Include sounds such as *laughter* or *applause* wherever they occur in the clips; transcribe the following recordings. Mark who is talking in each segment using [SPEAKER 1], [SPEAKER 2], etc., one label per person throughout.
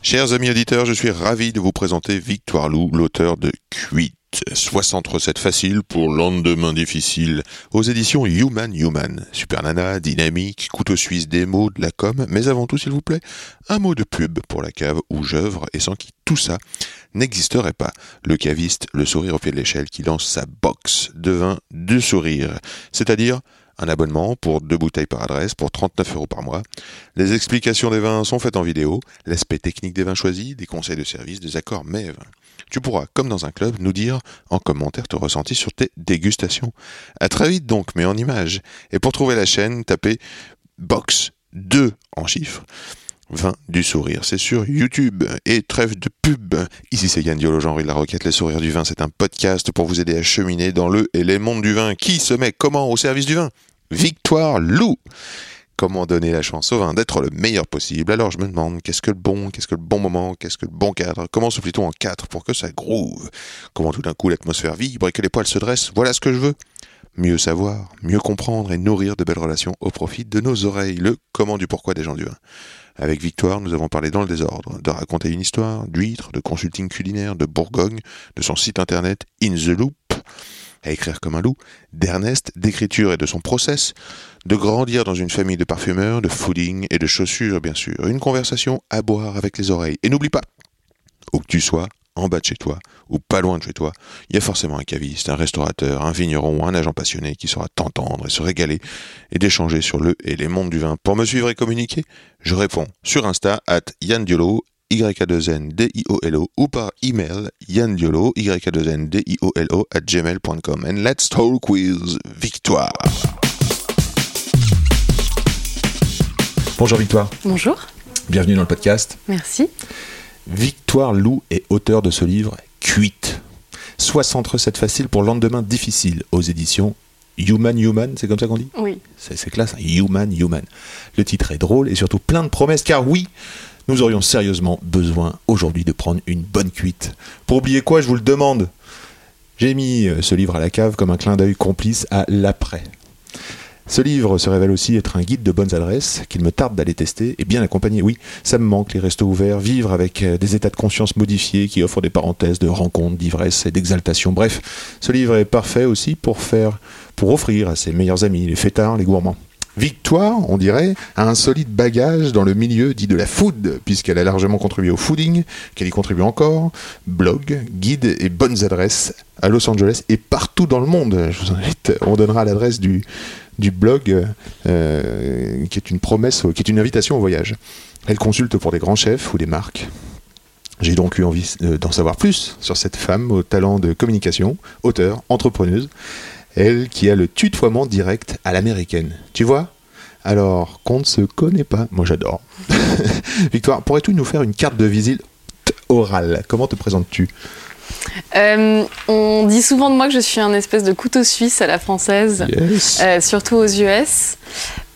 [SPEAKER 1] Chers amis auditeurs, je suis ravi de vous présenter Victoire Lou, l'auteur de Cuite. 60 recettes faciles pour lendemain difficile aux éditions Human Human. Super nana, dynamique, couteau suisse des mots, de la com, mais avant tout s'il vous plaît, un mot de pub pour la cave où j'œuvre et sans qui tout ça n'existerait pas. Le caviste, le sourire au pied de l'échelle qui lance sa box de vin de sourire, c'est-à-dire un abonnement pour deux bouteilles par adresse pour 39 euros par mois. Les explications des vins sont faites en vidéo, l'aspect technique des vins choisis, des conseils de service, des accords MEV. Tu pourras, comme dans un club, nous dire en commentaire ton ressenti sur tes dégustations. À très vite donc, mais en images. Et pour trouver la chaîne, tapez Box 2 en chiffres. Vin du sourire, c'est sur YouTube et trêve de pub. Ici c'est Yann Diolo, Jean-Henri de la Roquette, Les sourires du vin, c'est un podcast pour vous aider à cheminer dans le et les mondes du vin. Qui se met comment au service du vin? Victoire Lou. Comment donner la chance au vin d'être le meilleur possible? Alors je me demande, qu'est-ce que le bon, qu'est-ce que le bon moment, qu'est-ce que le bon cadre? Comment se on en quatre pour que ça groove? Comment tout d'un coup l'atmosphère vibre et que les poils se dressent? Voilà ce que je veux Mieux savoir, mieux comprendre et nourrir de belles relations au profit de nos oreilles. Le comment du pourquoi des gens du. Avec Victoire, nous avons parlé dans le désordre, de raconter une histoire, d'huîtres, de consulting culinaire, de Bourgogne, de son site internet In the Loop, à écrire comme un loup, d'Ernest, d'écriture et de son process, de grandir dans une famille de parfumeurs, de fooding et de chaussures, bien sûr. Une conversation à boire avec les oreilles. Et n'oublie pas, où que tu sois, en bas de chez toi, ou pas loin de chez toi, il y a forcément un caviste, un restaurateur, un vigneron ou un agent passionné qui saura t'entendre et se régaler et d'échanger sur le et les mondes du vin. Pour me suivre et communiquer, je réponds sur Insta at Yann Diolo, Y-A-2-N D-I-O-L-O ou par email yandiolo, Y-A-2-N D-I-O-L-O at gmail.com. And let's talk with Victoire.
[SPEAKER 2] Bonjour Victoire,
[SPEAKER 3] Bonjour,
[SPEAKER 2] bienvenue dans le podcast.
[SPEAKER 3] merci.
[SPEAKER 2] Victoire Lou est auteur de ce livre Cuite. 60 recettes faciles pour lendemain difficile aux éditions Human Human, c'est comme ça qu'on dit?
[SPEAKER 3] Oui,
[SPEAKER 2] C'est classe, hein, Human Human. Le titre est drôle et surtout plein de promesses, car oui, nous aurions sérieusement besoin aujourd'hui de prendre une bonne cuite. Pour oublier quoi, je vous le demande. J'ai mis euh, ce livre à la cave comme un clin d'œil complice à l'après. Ce livre se révèle aussi être un guide de bonnes adresses qu'il me tarde d'aller tester et bien accompagné. Oui, ça me manque les restos ouverts, vivre avec euh, des états de conscience modifiés qui offrent des parenthèses de rencontres, d'ivresse et d'exaltation. Bref, ce livre est parfait aussi pour faire, pour offrir à ses meilleurs amis, les fêtards, les gourmands. Victoire, on dirait, a un solide bagage dans le milieu dit de la food, puisqu'elle a largement contribué au fooding, qu'elle y contribue encore, blog, guide et bonnes adresses à Los Angeles et partout dans le monde. Je vous invite, on donnera l'adresse du, du blog, euh, qui est une promesse, qui est une invitation au voyage. Elle consulte pour des grands chefs ou des marques. J'ai donc eu envie euh, d'en savoir plus sur cette femme au talent de communication, auteure, entrepreneuse, elle qui a le tutoiement direct à l'américaine. Tu vois? Alors qu'on ne se connaît pas. Moi j'adore. *laughs* Victoire, pourrais-tu nous faire une carte de visite orale? Comment te présentes-tu?
[SPEAKER 3] Euh, on dit souvent de moi que je suis un espèce de couteau suisse à la française,
[SPEAKER 2] Yes.
[SPEAKER 3] euh, surtout aux US,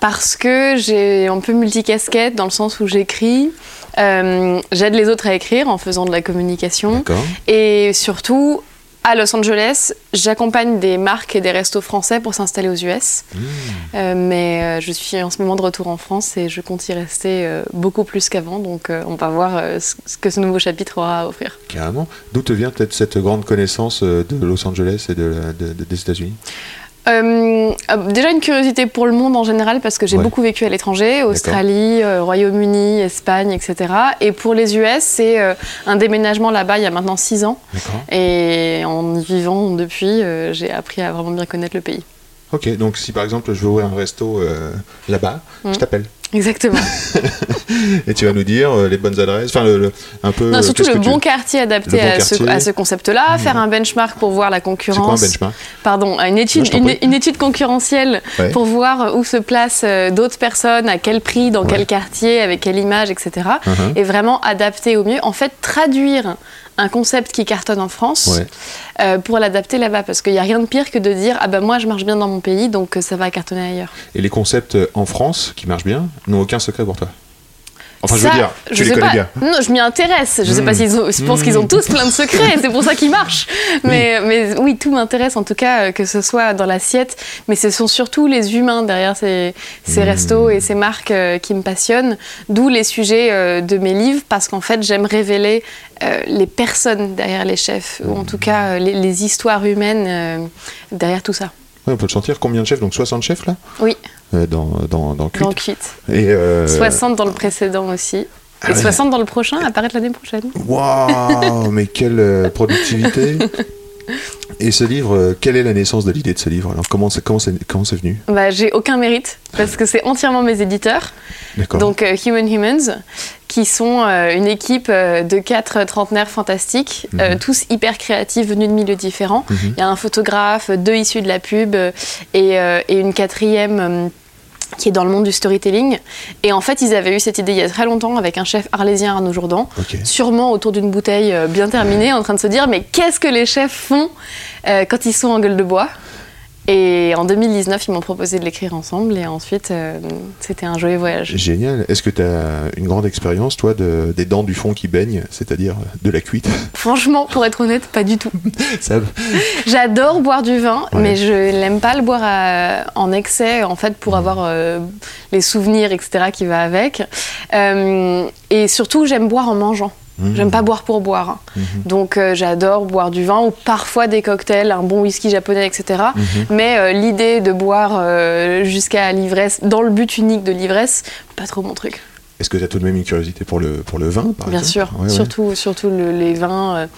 [SPEAKER 3] parce que j'ai un peu multicasquette dans le sens où j'écris, euh, j'aide les autres à écrire en faisant de la communication, et surtout à Los Angeles, j'accompagne des marques et des restos français pour s'installer aux US. Euh, mais euh, je suis en ce moment de retour en France et je compte y rester euh, beaucoup plus qu'avant. Donc on va voir ce que ce nouveau chapitre aura à offrir.
[SPEAKER 2] Carrément. D'où te vient peut-être cette grande connaissance de Los Angeles et de, la- de- de- des États-Unis?
[SPEAKER 3] Euh, déjà une curiosité pour le monde en général parce que j'ai
[SPEAKER 2] Ouais.
[SPEAKER 3] beaucoup vécu à l'étranger, Australie, euh, Royaume-Uni, Espagne, etc. Et pour les US, c'est euh, un déménagement là-bas il y a maintenant six ans.
[SPEAKER 2] D'accord.
[SPEAKER 3] Et en y vivant depuis, j'ai appris à vraiment bien connaître le pays.
[SPEAKER 2] Ok, donc si par exemple je veux ouvrir un resto là-bas,
[SPEAKER 3] Mm.
[SPEAKER 2] je t'appelle.
[SPEAKER 3] Exactement. *laughs*
[SPEAKER 2] Et tu vas nous dire euh, les bonnes adresses, enfin le, le- un peu.
[SPEAKER 3] Non,
[SPEAKER 2] euh,
[SPEAKER 3] surtout le
[SPEAKER 2] tu-
[SPEAKER 3] bon quartier adapté
[SPEAKER 2] bon
[SPEAKER 3] à ce,
[SPEAKER 2] quartier.
[SPEAKER 3] À ce concept-là, faire un benchmark pour voir la
[SPEAKER 2] C'est quoi un
[SPEAKER 3] concurrence.
[SPEAKER 2] benchmark?
[SPEAKER 3] Pardon, une étude,
[SPEAKER 2] Non,
[SPEAKER 3] une, étude concurrentielle
[SPEAKER 2] Ouais.
[SPEAKER 3] pour voir où se placent euh, d'autres personnes, à quel prix, dans
[SPEAKER 2] Ouais.
[SPEAKER 3] quel quartier, avec quelle image, etc.
[SPEAKER 2] Mhm.
[SPEAKER 3] Et vraiment adapter au mieux. En fait, traduire un concept qui cartonne en France
[SPEAKER 2] Ouais.
[SPEAKER 3] euh, pour l'adapter là-bas. Parce qu'il n'y a rien de pire que de dire Ah ben moi je marche bien dans mon pays, donc euh, ça va cartonner ailleurs.
[SPEAKER 2] Et les concepts euh, en France qui marchent bien n'ont aucun secret pour toi? Enfin, je veux dire, tu
[SPEAKER 3] je
[SPEAKER 2] les
[SPEAKER 3] sais
[SPEAKER 2] connais
[SPEAKER 3] pas.
[SPEAKER 2] bien.
[SPEAKER 3] Non, je m'y intéresse. Je sais pas
[SPEAKER 2] Mmh.
[SPEAKER 3] s'ils ont. Je pense qu'ils ont tous plein de secrets. c'est pour ça qu'ils marchent. *laughs* Mais, mais oui, tout m'intéresse en tout cas, euh, que ce soit dans l'assiette. Mais ce sont surtout les humains derrière ces, ces
[SPEAKER 2] Mmh.
[SPEAKER 3] restos et ces marques euh, qui me passionnent. D'où les sujets euh, de mes livres, parce qu'en fait, j'aime révéler euh, les personnes derrière les chefs, ou en tout cas les, les histoires humaines derrière tout ça.
[SPEAKER 2] Ouais, on peut le sentir. Combien de chefs Donc 60 chefs là
[SPEAKER 3] Oui,
[SPEAKER 2] Euh, dans, dans, dans Cuite.
[SPEAKER 3] dans Cuite.
[SPEAKER 2] Et euh,
[SPEAKER 3] 60 dans le précédent aussi.
[SPEAKER 2] Ah
[SPEAKER 3] Et
[SPEAKER 2] ouais.
[SPEAKER 3] 60 dans le prochain, apparaître l'année prochaine.
[SPEAKER 2] Waouh, mais quelle euh, productivité *laughs* Et ce livre, euh, quelle est la naissance de l'idée de ce livre? Alors comment c'est comment c'est comment c'est venu?
[SPEAKER 3] Bah, j'ai aucun mérite parce que c'est entièrement mes éditeurs,
[SPEAKER 2] D'accord.
[SPEAKER 3] donc euh, Human Humans, qui sont euh, une équipe euh, de quatre trentenaires fantastiques,
[SPEAKER 2] Mhm.
[SPEAKER 3] tous hyper créatifs, venus de milieux différents.
[SPEAKER 2] Mhm.
[SPEAKER 3] Il y a un photographe, deux issus de la pub et, et une quatrième. Qui est dans le monde du storytelling. Et en fait, ils avaient eu cette idée il y a très longtemps avec un chef arlésien Arnaud Jourdan, sûrement autour d'une bouteille euh, bien terminée, en train de se dire mais qu'est-ce que les chefs font euh, quand ils sont en gueule de bois? Et en 2019, ils m'ont proposé de l'écrire ensemble et ensuite, euh, c'était un joyeux voyage.
[SPEAKER 2] Génial. Est-ce que tu as une grande expérience, toi, de, des dents du fond qui baignent, c'est-à-dire de la cuite? *laughs*
[SPEAKER 3] Franchement, pour être honnête, pas du tout. *laughs*
[SPEAKER 2] Ça,
[SPEAKER 3] J'adore boire du vin,
[SPEAKER 2] Ouais.
[SPEAKER 3] mais je n'aime pas le boire à- en excès, en fait, pour avoir euh, les souvenirs, etc., qui va avec. Euh, et surtout, j'aime boire en mangeant.
[SPEAKER 2] Mhm.
[SPEAKER 3] J'aime pas boire pour boire. hein.
[SPEAKER 2] Mhm.
[SPEAKER 3] Donc euh, j'adore boire du vin ou parfois des cocktails, un bon whisky japonais, etc.
[SPEAKER 2] Mhm.
[SPEAKER 3] Mais euh, l'idée de boire euh, jusqu'à l'ivresse, dans le but unique de l'ivresse, pas trop mon truc.
[SPEAKER 2] Est-ce que tu as tout de même une curiosité pour le, pour le vin, par
[SPEAKER 3] Bien
[SPEAKER 2] exemple
[SPEAKER 3] sûr,
[SPEAKER 2] Ouais, ouais.
[SPEAKER 3] surtout, surtout le- les vins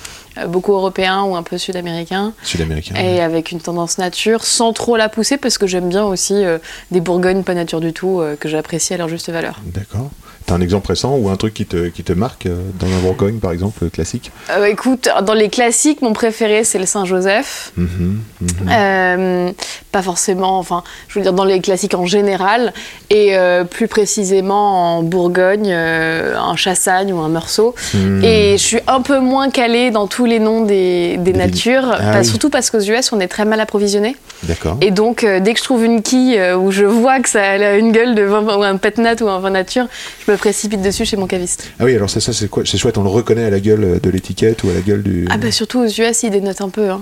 [SPEAKER 3] beaucoup européens ou un peu sud-américains.
[SPEAKER 2] Sud-américain.
[SPEAKER 3] Et avec une tendance nature, sans trop la pousser, parce que j'aime bien aussi des bourgognes pas nature du tout, que j'apprécie à leur juste valeur.
[SPEAKER 2] D'accord. T'as un exemple récent ou un truc qui te, qui te marque euh, dans un Bourgogne, par exemple, classique
[SPEAKER 3] Euh, écoute, dans les classiques, mon préféré, c'est le Saint-Joseph.
[SPEAKER 2] Mhm, mhm.
[SPEAKER 3] Euh, pas forcément, enfin, je veux dire dans les classiques en général, et euh, plus précisément en Bourgogne, euh, un Chassagne ou un Meursault.
[SPEAKER 2] Mhm.
[SPEAKER 3] Et je suis un peu moins calée dans tous les noms des, des
[SPEAKER 2] Des
[SPEAKER 3] natures.
[SPEAKER 2] Ah
[SPEAKER 3] pas-
[SPEAKER 2] oui.
[SPEAKER 3] surtout parce qu'aux US, on est très mal approvisionné.
[SPEAKER 2] D'accord.
[SPEAKER 3] Et donc, euh, dès que je trouve une quille euh, où je vois que ça a une gueule de vin, ou un pet nat ou un vin nature, je me précipite dessus chez mon caviste.
[SPEAKER 2] Ah oui, alors c'est ça, c'est quoi C'est chouette, on le reconnaît à la gueule de l'étiquette ou à la gueule du.
[SPEAKER 3] Ah bah surtout aux US, ils dénotent un peu. hein.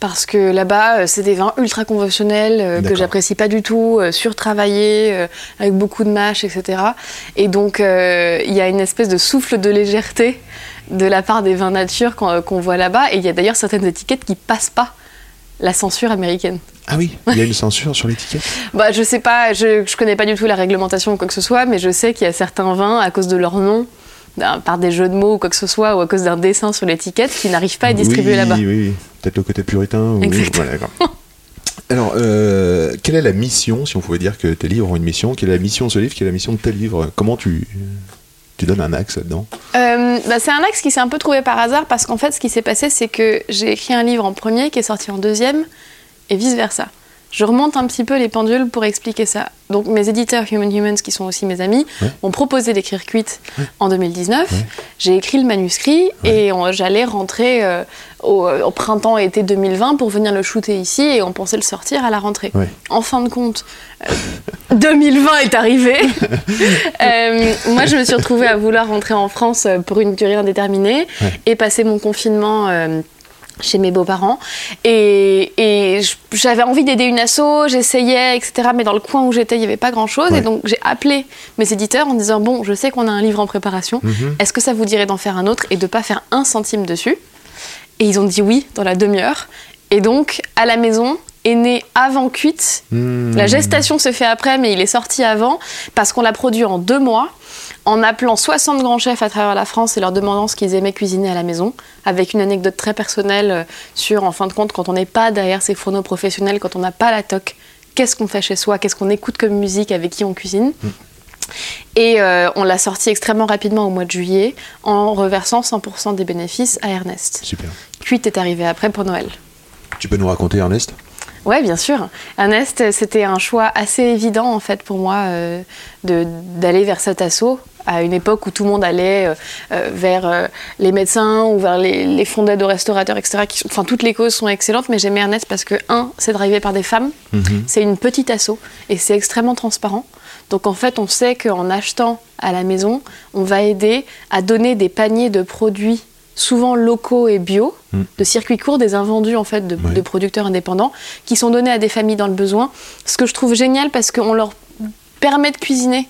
[SPEAKER 3] Parce que là-bas, euh, c'est des vins ultra conventionnels euh, que j'apprécie pas du tout, euh, surtravaillés, avec beaucoup de mâches, etc. Et donc, il y a une espèce de souffle de légèreté de la part des vins nature qu'on voit là-bas. Et il y a d'ailleurs certaines étiquettes qui passent pas la censure américaine.
[SPEAKER 2] Ah oui, il y a une censure sur l'étiquette? *laughs*
[SPEAKER 3] Bah, je sais pas, je, je connais pas du tout la réglementation ou quoi que ce soit, mais je sais qu'il y a certains vins, à cause de leur nom, par des jeux de mots ou quoi que ce soit, ou à cause d'un dessin sur l'étiquette, qui n'arrivent pas à être distribués
[SPEAKER 2] oui,
[SPEAKER 3] là-bas.
[SPEAKER 2] Oui, oui. Peut-être le côté puritain. ou-
[SPEAKER 3] Exactement.
[SPEAKER 2] Alors, euh, quelle est la mission, si on pouvait dire que tes livres ont une mission, quelle est la mission de ce livre, quelle est la mission de tes livres? Comment tu, tu donnes un axe là-dedans?
[SPEAKER 3] Euh, bah, c'est un axe qui s'est un peu trouvé par hasard, parce qu'en fait, ce qui s'est passé, c'est que j'ai écrit un livre en premier, qui est sorti en deuxième, et vice-versa. Je remonte un petit peu les pendules pour expliquer ça. Donc mes éditeurs Human Humans, qui sont aussi mes amis,
[SPEAKER 2] Ouais.
[SPEAKER 3] m'ont proposé d'écrire Cuite en 2019.
[SPEAKER 2] Ouais.
[SPEAKER 3] J'ai écrit le manuscrit et j'allais rentrer euh, au, au printemps-été 2020 pour venir le shooter ici et on pensait le sortir à la rentrée. En fin de compte, euh, 2020 est arrivé. *laughs* Euh, moi, je me suis retrouvée à vouloir rentrer en France euh, pour une durée indéterminée et passer mon confinement. Chez mes beaux-parents et, j'avais envie d'aider une asso, j'essayais, etc. Mais dans le coin où j'étais, il n'y avait pas grand-chose.
[SPEAKER 2] Ouais.
[SPEAKER 3] Et donc j'ai appelé mes éditeurs en disant bon, je sais qu'on a un livre en préparation.
[SPEAKER 2] Mhm.
[SPEAKER 3] Est-ce que ça vous dirait d'en faire un autre et de pas faire un centime dessus? Et ils ont dit oui dans la demi-heure. Et donc à la maison est né avant cuite.
[SPEAKER 2] Hmm.
[SPEAKER 3] La gestation se fait après, mais il est sorti avant parce qu'on l'a produit en deux mois en appelant 60 grands chefs à travers la France et leur demandant ce qu'ils aimaient cuisiner à la maison, avec une anecdote très personnelle euh, sur, en fin de compte, quand on n'est pas derrière ses fourneaux professionnels, quand on n'a pas la toque, qu'est-ce qu'on fait chez soi, qu'est-ce qu'on écoute comme musique, avec qui on cuisine. Et euh, on l'a sorti extrêmement rapidement au mois de juillet en reversant 100% des bénéfices à Ernest.
[SPEAKER 2] Super.
[SPEAKER 3] Cuite est arrivé après pour Noël.
[SPEAKER 2] Tu peux nous raconter, Ernest?
[SPEAKER 3] Ouais, bien sûr. Ernest, c'était un choix assez évident en fait pour moi euh, d'aller vers cet assaut à une époque où tout le monde allait euh, euh, vers euh, les médecins ou vers les, les fonds d'aide aux restaurateurs, etc. qui sont- Enfin, toutes les causes sont excellentes, mais j'aimais Ernest parce que, un, c'est drivé par des femmes, c'est une petite asso et c'est extrêmement transparent. Donc en fait, on sait qu'en achetant à la maison, on va aider à donner des paniers de produits souvent locaux et bio,
[SPEAKER 2] Mm.
[SPEAKER 3] de circuits courts, des invendus en fait de producteurs indépendants, qui sont donnés à des familles dans le besoin. Ce que je trouve génial parce qu'on leur permet de cuisiner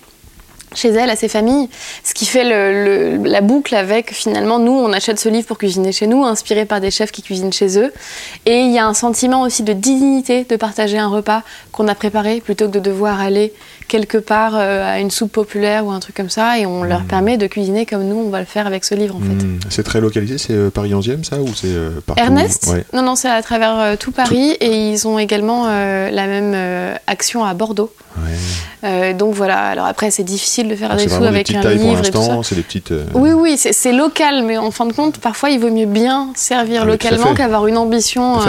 [SPEAKER 3] chez elles, à ces familles, ce qui fait le- le- la boucle avec finalement nous, on achète ce livre pour cuisiner chez nous, inspiré par des chefs qui cuisinent chez eux. Et il y a un sentiment aussi de dignité de partager un repas qu'on a préparé plutôt que de devoir aller quelque part euh, à une soupe populaire ou un truc comme ça. Et on leur permet de cuisiner comme nous, on va le faire avec ce livre en fait.
[SPEAKER 2] Hmm, C'est très localisé, c'est euh, Paris 11e ça ou c'est euh, partout?
[SPEAKER 3] Ernest?
[SPEAKER 2] Ouais.
[SPEAKER 3] Non, non, c'est à travers tout Paris et ils ont également la même action à Bordeaux.
[SPEAKER 2] Ouais.
[SPEAKER 3] Euh, donc voilà, alors après c'est difficile de faire
[SPEAKER 2] Donc,
[SPEAKER 3] des sous
[SPEAKER 2] des
[SPEAKER 3] avec
[SPEAKER 2] petites
[SPEAKER 3] un
[SPEAKER 2] pour
[SPEAKER 3] livre ça.
[SPEAKER 2] l'instant, c'est des petites. euh,
[SPEAKER 3] Oui, oui, c'est local, mais en fin de compte, parfois il vaut mieux bien servir
[SPEAKER 2] Ah,
[SPEAKER 3] localement qu'avoir une ambition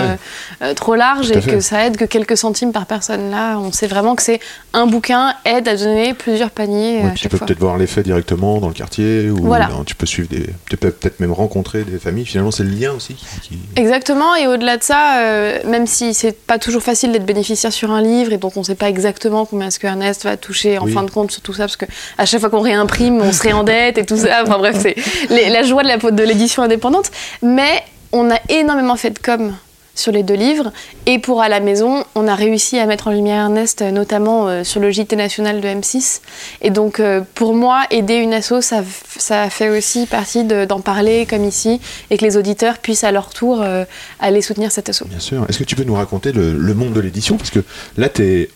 [SPEAKER 3] euh, trop large et
[SPEAKER 2] fait.
[SPEAKER 3] que ça aide que quelques centimes par personne. Là, on sait vraiment que c'est un bouquin aide à donner plusieurs paniers
[SPEAKER 2] ouais,
[SPEAKER 3] à
[SPEAKER 2] puis tu peux peut-être voir l'effet directement dans le quartier ou
[SPEAKER 3] Voilà.
[SPEAKER 2] tu peux suivre des, tu peux peut-être même rencontrer des familles. Finalement, c'est le lien aussi qui.
[SPEAKER 3] Exactement, et au-delà de ça, même si c'est pas toujours facile d'être bénéficiaire sur un livre, et donc on sait pas exactement combien est-ce que Ernest va toucher en
[SPEAKER 2] Oui.
[SPEAKER 3] fin de compte sur tout ça, parce que à chaque fois qu'on réimprime, on se réendette et tout ça. Enfin bref, c'est la joie de la- de l'édition indépendante. Mais on a énormément fait de com sur les deux livres, et pour à la maison, on a réussi à mettre en lumière Ernest, euh, notamment euh, sur le JT national de M6. Et donc, euh, pour moi, aider une asso, ça, ça fait aussi partie de- d'en parler comme ici, et que les auditeurs puissent à leur tour euh, aller soutenir cette asso.
[SPEAKER 2] Bien sûr. Est-ce que tu peux nous raconter le, le monde de l'édition? Parce que là, t'es.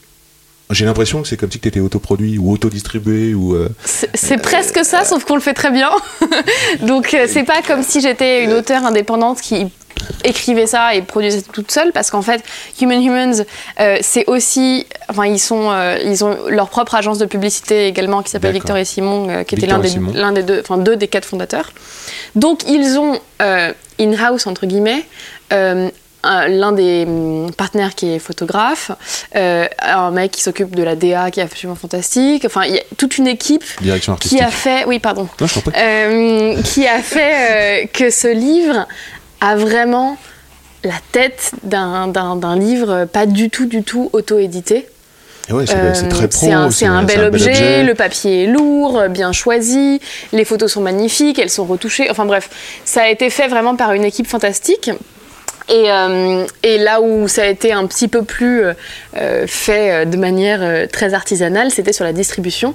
[SPEAKER 2] J'ai l'impression que c'est comme si tu étais autoproduit ou autodistribué ou. euh,
[SPEAKER 3] C'est presque ça, sauf qu'on le fait très bien. *laughs* Donc, euh, c'est pas comme si j'étais une auteure indépendante qui écrivait ça et produisait toute seule parce qu'en fait Human Humans euh, c'est aussi enfin ils sont euh, ils ont leur propre agence de publicité également qui s'appelle. Victor et Simon euh, qui était l'un des, l'un des deux enfin deux des quatre fondateurs donc ils ont euh, in-house entre guillemets euh, l'un des hum, partenaires qui est photographe, euh, un mec qui s'occupe de la DA qui est absolument fantastique, enfin il y a toute une équipe
[SPEAKER 2] direction artistique
[SPEAKER 3] qui a fait, oui pardon,
[SPEAKER 2] Non,
[SPEAKER 3] euh, qui a fait euh, que ce livre a vraiment la tête d'un- livre pas du tout, du tout auto-édité.
[SPEAKER 2] Et ouais, c'est
[SPEAKER 3] Euh,
[SPEAKER 2] c'est très pro.
[SPEAKER 3] c'est un, c'est un bel objet, le papier est lourd, euh, bien choisi, les photos sont magnifiques, elles sont retouchées. Enfin bref, ça a été fait vraiment par une équipe fantastique. Et, euh, et là où ça a été un petit peu plus euh, fait euh, de manière euh, très artisanale, c'était sur la distribution.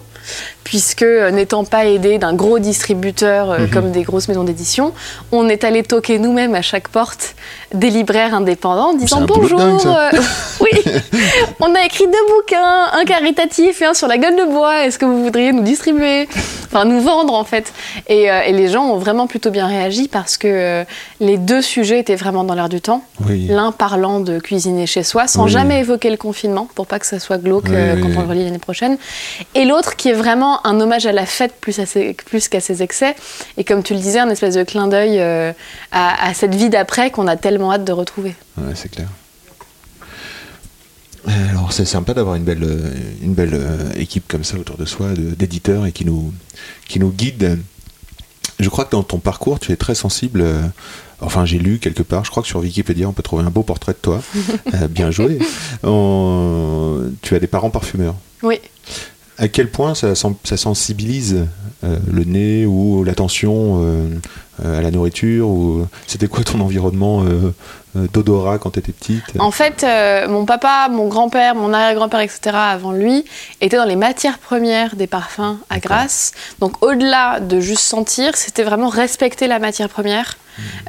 [SPEAKER 3] Puisque euh, n'étant pas aidé d'un gros distributeur euh, comme des grosses maisons d'édition, on est allé toquer nous-mêmes à chaque porte des libraires indépendants en disant bonjour.
[SPEAKER 2] dingue,
[SPEAKER 3] euh, *laughs* oui, on a écrit deux bouquins, un caritatif et un sur la gueule de bois. Est-ce que vous voudriez nous distribuer Enfin, nous vendre en fait. Et, euh, et les gens ont vraiment plutôt bien réagi parce que euh, les deux sujets étaient vraiment dans l'air du temps.
[SPEAKER 2] Oui.
[SPEAKER 3] L'un parlant de cuisiner chez soi sans
[SPEAKER 2] Oui.
[SPEAKER 3] jamais évoquer le confinement pour pas que ça soit glauque
[SPEAKER 2] Oui,
[SPEAKER 3] euh, quand
[SPEAKER 2] oui.
[SPEAKER 3] on le relit l'année prochaine. Et l'autre qui est vraiment un hommage à la fête plus, à ses- plus qu'à ses excès. Et comme tu le disais, un espèce de clin d'œil euh, à, à cette vie d'après qu'on a tellement hâte de retrouver.
[SPEAKER 2] Ouais, c'est clair. Alors c'est sympa d'avoir une belle, une belle euh, équipe comme ça autour de soi, d'éditeurs et qui nous, qui nous guide. Je crois que dans ton parcours, tu es très sensible. euh, enfin, j'ai lu quelque part. Je crois que sur Wikipédia, on peut trouver un beau portrait de toi. *laughs* Euh, bien joué. Tu as des parents parfumeurs.
[SPEAKER 3] Oui.
[SPEAKER 2] À quel point ça, sen- ça sensibilise euh, le nez ou l'attention euh, euh, à la nourriture ou C'était quoi ton environnement d'odorat quand tu étais petite?
[SPEAKER 3] En fait, mon papa, mon grand-père, mon arrière-grand-père, etc., avant lui, étaient dans les matières premières des parfums à. Grasse. Donc, au-delà de juste sentir, c'était vraiment respecter la matière première.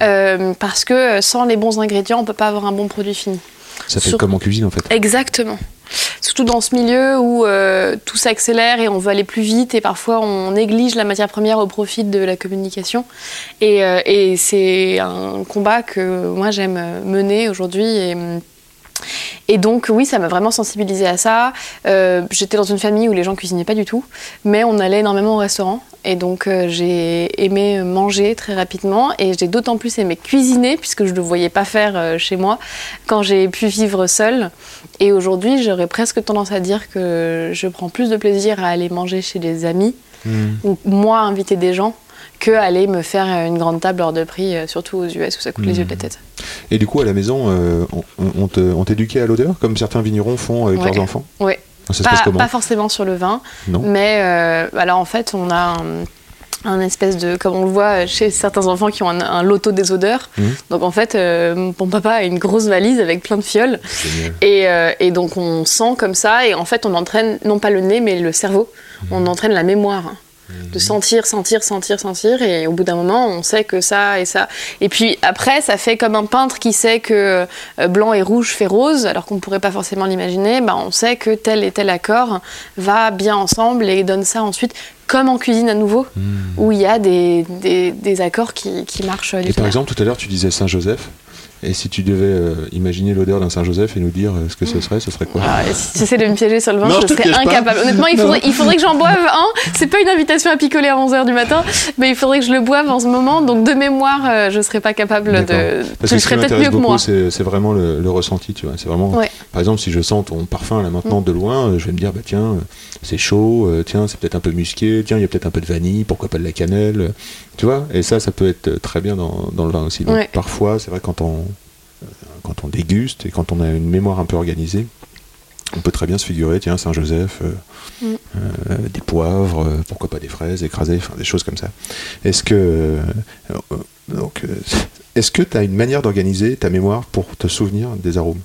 [SPEAKER 2] Mmh.
[SPEAKER 3] Parce que sans les bons ingrédients, on peut pas avoir un bon produit fini.
[SPEAKER 2] Ça fait
[SPEAKER 3] sur-
[SPEAKER 2] comme en cuisine en fait.
[SPEAKER 3] Exactement. Surtout dans ce milieu où euh, tout s'accélère et on veut aller plus vite et parfois on néglige la matière première au profit de la communication. Et, euh, et c'est un combat que moi j'aime mener aujourd'hui. Et, Et donc, oui, ça m'a vraiment sensibilisée à ça. Euh, J'étais dans une famille où les gens cuisinaient pas du tout, mais on allait énormément au restaurant. Et donc, euh, j'ai aimé manger très rapidement. Et j'ai d'autant plus aimé cuisiner, puisque je ne le voyais pas faire euh, chez moi, quand j'ai pu vivre seule. Et aujourd'hui, j'aurais presque tendance à dire que je prends plus de plaisir à aller manger chez des amis, ou moi inviter des gens, que aller me faire une grande table hors de prix, euh, surtout aux US où ça coûte les yeux de la tête.
[SPEAKER 2] Et du coup, à la maison, euh, on, on t'éduquait à l'odeur, comme certains vignerons font avec
[SPEAKER 3] Ouais.
[SPEAKER 2] leurs enfants?
[SPEAKER 3] Ouais.
[SPEAKER 2] Ça se passe
[SPEAKER 3] Pas, forcément sur le vin,
[SPEAKER 2] Non
[SPEAKER 3] mais euh, alors en fait, on a un, un espèce de, comme on le voit chez certains enfants qui ont un, un loto des odeurs.
[SPEAKER 2] Mhm.
[SPEAKER 3] Donc en fait, euh, mon papa a une grosse valise avec plein de fioles. Et, euh, et donc on sent comme ça, et en fait on entraîne non pas le nez mais le cerveau, on entraîne la mémoire. De sentir, sentir, sentir, sentir, et au bout d'un moment on sait que ça et ça. Et puis après ça fait comme un peintre qui sait que euh, blanc et rouge fait rose, alors qu'on ne pourrait pas forcément l'imaginer, bah, on sait que tel et tel accord va bien ensemble et donne ça ensuite, comme en cuisine à nouveau, où il y a des, des, des accords qui, qui marchent
[SPEAKER 2] Et par exemple, tout à l'heure, tu disais Saint-Joseph. Et si tu devais euh, imaginer l'odeur d'un Saint-Joseph et nous dire euh, ce que ce serait, ce serait quoi
[SPEAKER 3] Ah, si tu essaies de me piéger sur le vin,
[SPEAKER 2] Non,
[SPEAKER 3] je, serais
[SPEAKER 2] pas.
[SPEAKER 3] incapable. Honnêtement, il faudrait, il faudrait que j'en boive un. C'est pas une invitation à picoler à 11h du matin, mais il faudrait que je le boive en ce moment. Donc, de mémoire, euh, je serais pas capable de.
[SPEAKER 2] Parce
[SPEAKER 3] Tu
[SPEAKER 2] que
[SPEAKER 3] le serais peut-être mieux que
[SPEAKER 2] beaucoup,
[SPEAKER 3] moi.
[SPEAKER 2] c'est vraiment le, le ressenti, tu vois. C'est vraiment,
[SPEAKER 3] Ouais.
[SPEAKER 2] par exemple, si je sens ton parfum là maintenant de loin, euh, je vais me dire, bah tiens, euh, c'est chaud, euh, tiens, c'est peut-être un peu musqué, tiens, il y a peut-être un peu de vanille, pourquoi pas de la cannelle, euh, tu vois. Et ça, ça peut être euh, très bien dans, dans le vin aussi. Donc,
[SPEAKER 3] Ouais.
[SPEAKER 2] Parfois, c'est vrai quand on quand on déguste et quand on a une mémoire un peu organisée, on peut très bien se figurer, tiens, Saint-Joseph, euh,
[SPEAKER 3] Mm.
[SPEAKER 2] euh, des poivres, euh, pourquoi pas des fraises écrasées, enfin des choses comme ça. Est-ce que donc *laughs* est-ce que tu as une manière d'organiser ta mémoire pour te souvenir des arômes?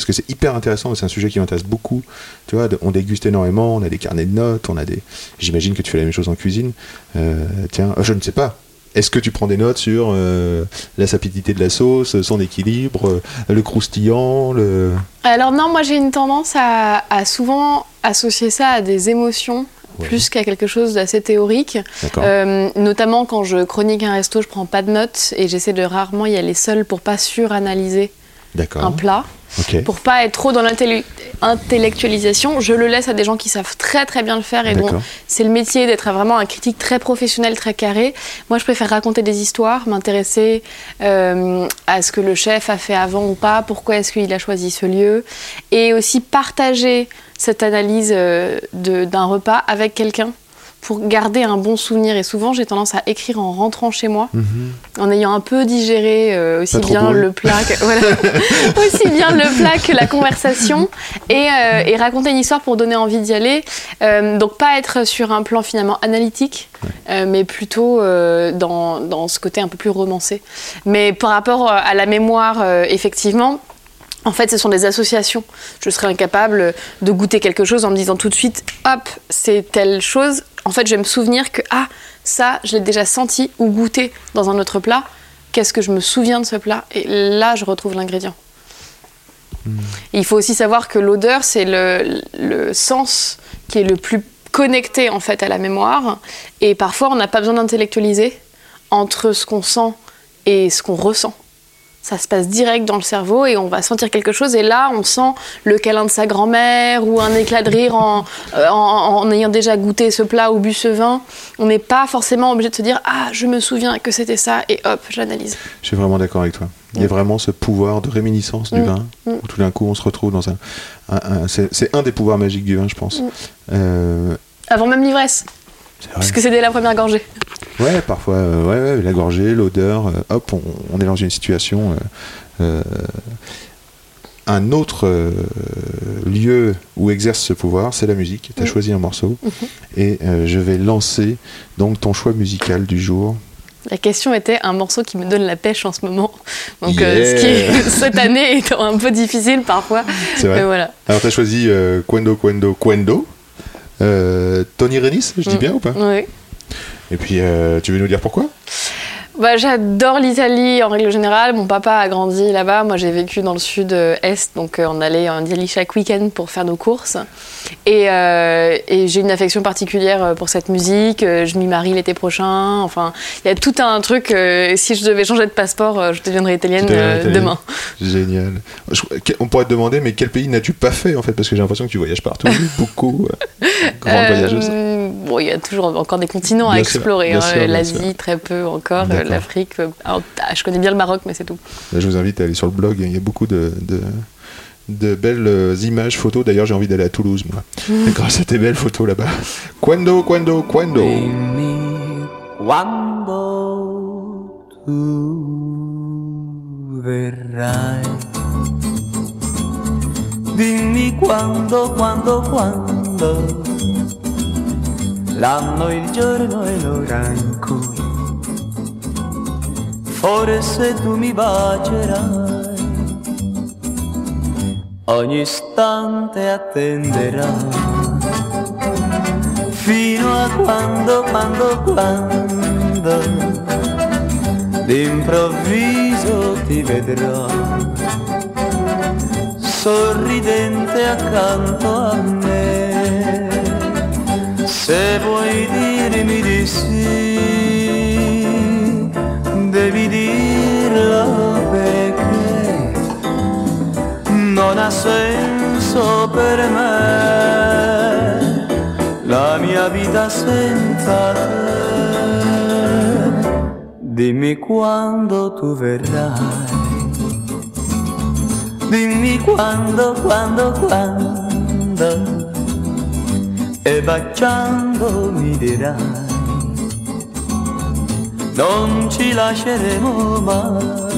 [SPEAKER 2] Parce que c'est hyper intéressant, c'est un sujet qui m'intéresse beaucoup. Tu vois, on déguste énormément, on a des carnets de notes, on a des. J'imagine que tu fais la même chose en cuisine. Euh, tiens, euh, je ne sais pas. Est-ce que tu prends des notes sur euh, la sapidité de la sauce, son équilibre, euh, le croustillant, le.
[SPEAKER 3] Alors, non, moi, j'ai une tendance à, à souvent associer ça à des émotions.
[SPEAKER 2] Ouais.
[SPEAKER 3] Plus qu'à quelque chose d'assez théorique. Euh, notamment quand je chronique un resto, je prends pas de notes et j'essaie de rarement y aller seule pour pas suranalyser. Un plat.
[SPEAKER 2] Ok.
[SPEAKER 3] Pour pas être trop dans l'intellectualisation, je le laisse à des gens qui savent très très bien le faire et dont c'est le métier d'être vraiment un critique très professionnel, très carré. Moi, je préfère raconter des histoires, m'intéresser euh, à ce que le chef a fait avant ou pas, pourquoi est-ce qu'il a choisi ce lieu, et aussi partager cette analyse euh, d'un repas avec quelqu'un pour garder un bon souvenir. Et souvent, j'ai tendance à écrire en rentrant chez moi,
[SPEAKER 2] Mhm.
[SPEAKER 3] en ayant un peu digéré euh, aussi bien le plat que, *laughs* voilà, *laughs* aussi bien le plat que la conversation et, euh, et raconter une histoire pour donner envie d'y aller. Euh, donc pas être sur un plan finalement analytique, mais plutôt dans, dans ce côté un peu plus romancé. Mais par rapport à la mémoire, effectivement. En fait, ce sont des associations. Je serais incapable de goûter quelque chose en me disant tout de suite, hop, c'est telle chose. En fait, je vais me souvenir que, ah, ça, je l'ai déjà senti ou goûté dans un autre plat. Qu'est-ce que je me souviens de ce plat? Et là, je retrouve l'ingrédient. Et Il faut aussi savoir que l'odeur, c'est le, le sens qui est le plus connecté en fait à la mémoire. Et parfois, on n'a pas besoin d'intellectualiser entre ce qu'on sent et ce qu'on ressent. Ça se passe direct dans le cerveau et on va sentir quelque chose. Et là, on sent le câlin de sa grand-mère ou un éclat de rire en, euh, en- en ayant déjà goûté ce plat ou bu ce vin. On n'est pas forcément obligé de se dire Ah, je me souviens que c'était ça et hop, j'analyse.
[SPEAKER 2] Je suis vraiment d'accord avec toi. Il y a vraiment ce pouvoir de réminiscence du
[SPEAKER 3] Mm.
[SPEAKER 2] vin,
[SPEAKER 3] Mm.
[SPEAKER 2] où tout d'un coup on se retrouve dans un. un- un- c'est un des pouvoirs magiques du vin, je pense.
[SPEAKER 3] Mm.
[SPEAKER 2] Euh,
[SPEAKER 3] Avant même l'ivresse. Puisque c'est dès la première gorgée.
[SPEAKER 2] Ouais, parfois, euh, ouais, ouais, la gorgée, l'odeur, euh, hop, on, on est dans une situation. euh, un autre lieu où exerce ce pouvoir, c'est la musique. Tu as
[SPEAKER 3] Mm.
[SPEAKER 2] choisi un morceau
[SPEAKER 3] Mhm.
[SPEAKER 2] et je vais lancer donc ton choix musical du jour.
[SPEAKER 3] La question était un morceau qui me donne la pêche en ce moment. Donc,
[SPEAKER 2] Yeah.
[SPEAKER 3] ce qui est *laughs* cette année étant un peu difficile parfois.
[SPEAKER 2] C'est vrai.
[SPEAKER 3] Mais voilà.
[SPEAKER 2] Alors, tu as choisi Quendo, Quendo, Quendo. Euh, Tony Renis, je dis
[SPEAKER 3] Mm.
[SPEAKER 2] bien ou pas?
[SPEAKER 3] Oui.
[SPEAKER 2] Et puis, euh, tu veux nous dire pourquoi?
[SPEAKER 3] Bah, j'adore l'Italie en règle générale. Mon papa a grandi là-bas. Moi, j'ai vécu dans le sud-est, donc euh, on allait en Italie chaque week-end pour faire nos courses. Et, euh, et j'ai une affection particulière euh, pour cette musique. Je m'y marie l'été prochain. Enfin, il y a tout un truc. euh, si je devais changer de passeport, je deviendrais italienne demain.
[SPEAKER 2] Génial. Je- on pourrait te demander, mais quel pays n'as-tu pas fait en fait? Parce que j'ai l'impression que tu voyages partout, *laughs* beaucoup. Euh, *laughs* voyageuse.
[SPEAKER 3] bon, il y a toujours encore des continents à
[SPEAKER 2] Bien
[SPEAKER 3] explorer. hein. L'Asie, très peu encore. Euh. L'Afrique. euh, alors, ah, je connais bien le Maroc, mais c'est tout.
[SPEAKER 2] Là, je vous invite à aller sur le blog. Il y a beaucoup de, de, de belles euh, images, photos. D'ailleurs, j'ai envie d'aller à Toulouse, moi. *laughs* Grâce à tes belles photos là-bas. Quando, quando, quando.
[SPEAKER 4] Dimmi quando tu verrai. Dimmi quando, quando, quando. L'anno, il giorno e l'ora in cui forse tu mi bacerai. Ogni istante attenderai fino a quando, quando, quando d'improvviso ti vedrò sorridente accanto a me. Se vuoi dirmi di sì, devi dirlo perché non ha senso per me la mia vita senza te. Dimmi quando tu verrai. Dimmi quando, quando, quando. E baciando mi dirai. Non ci lasceremo mai.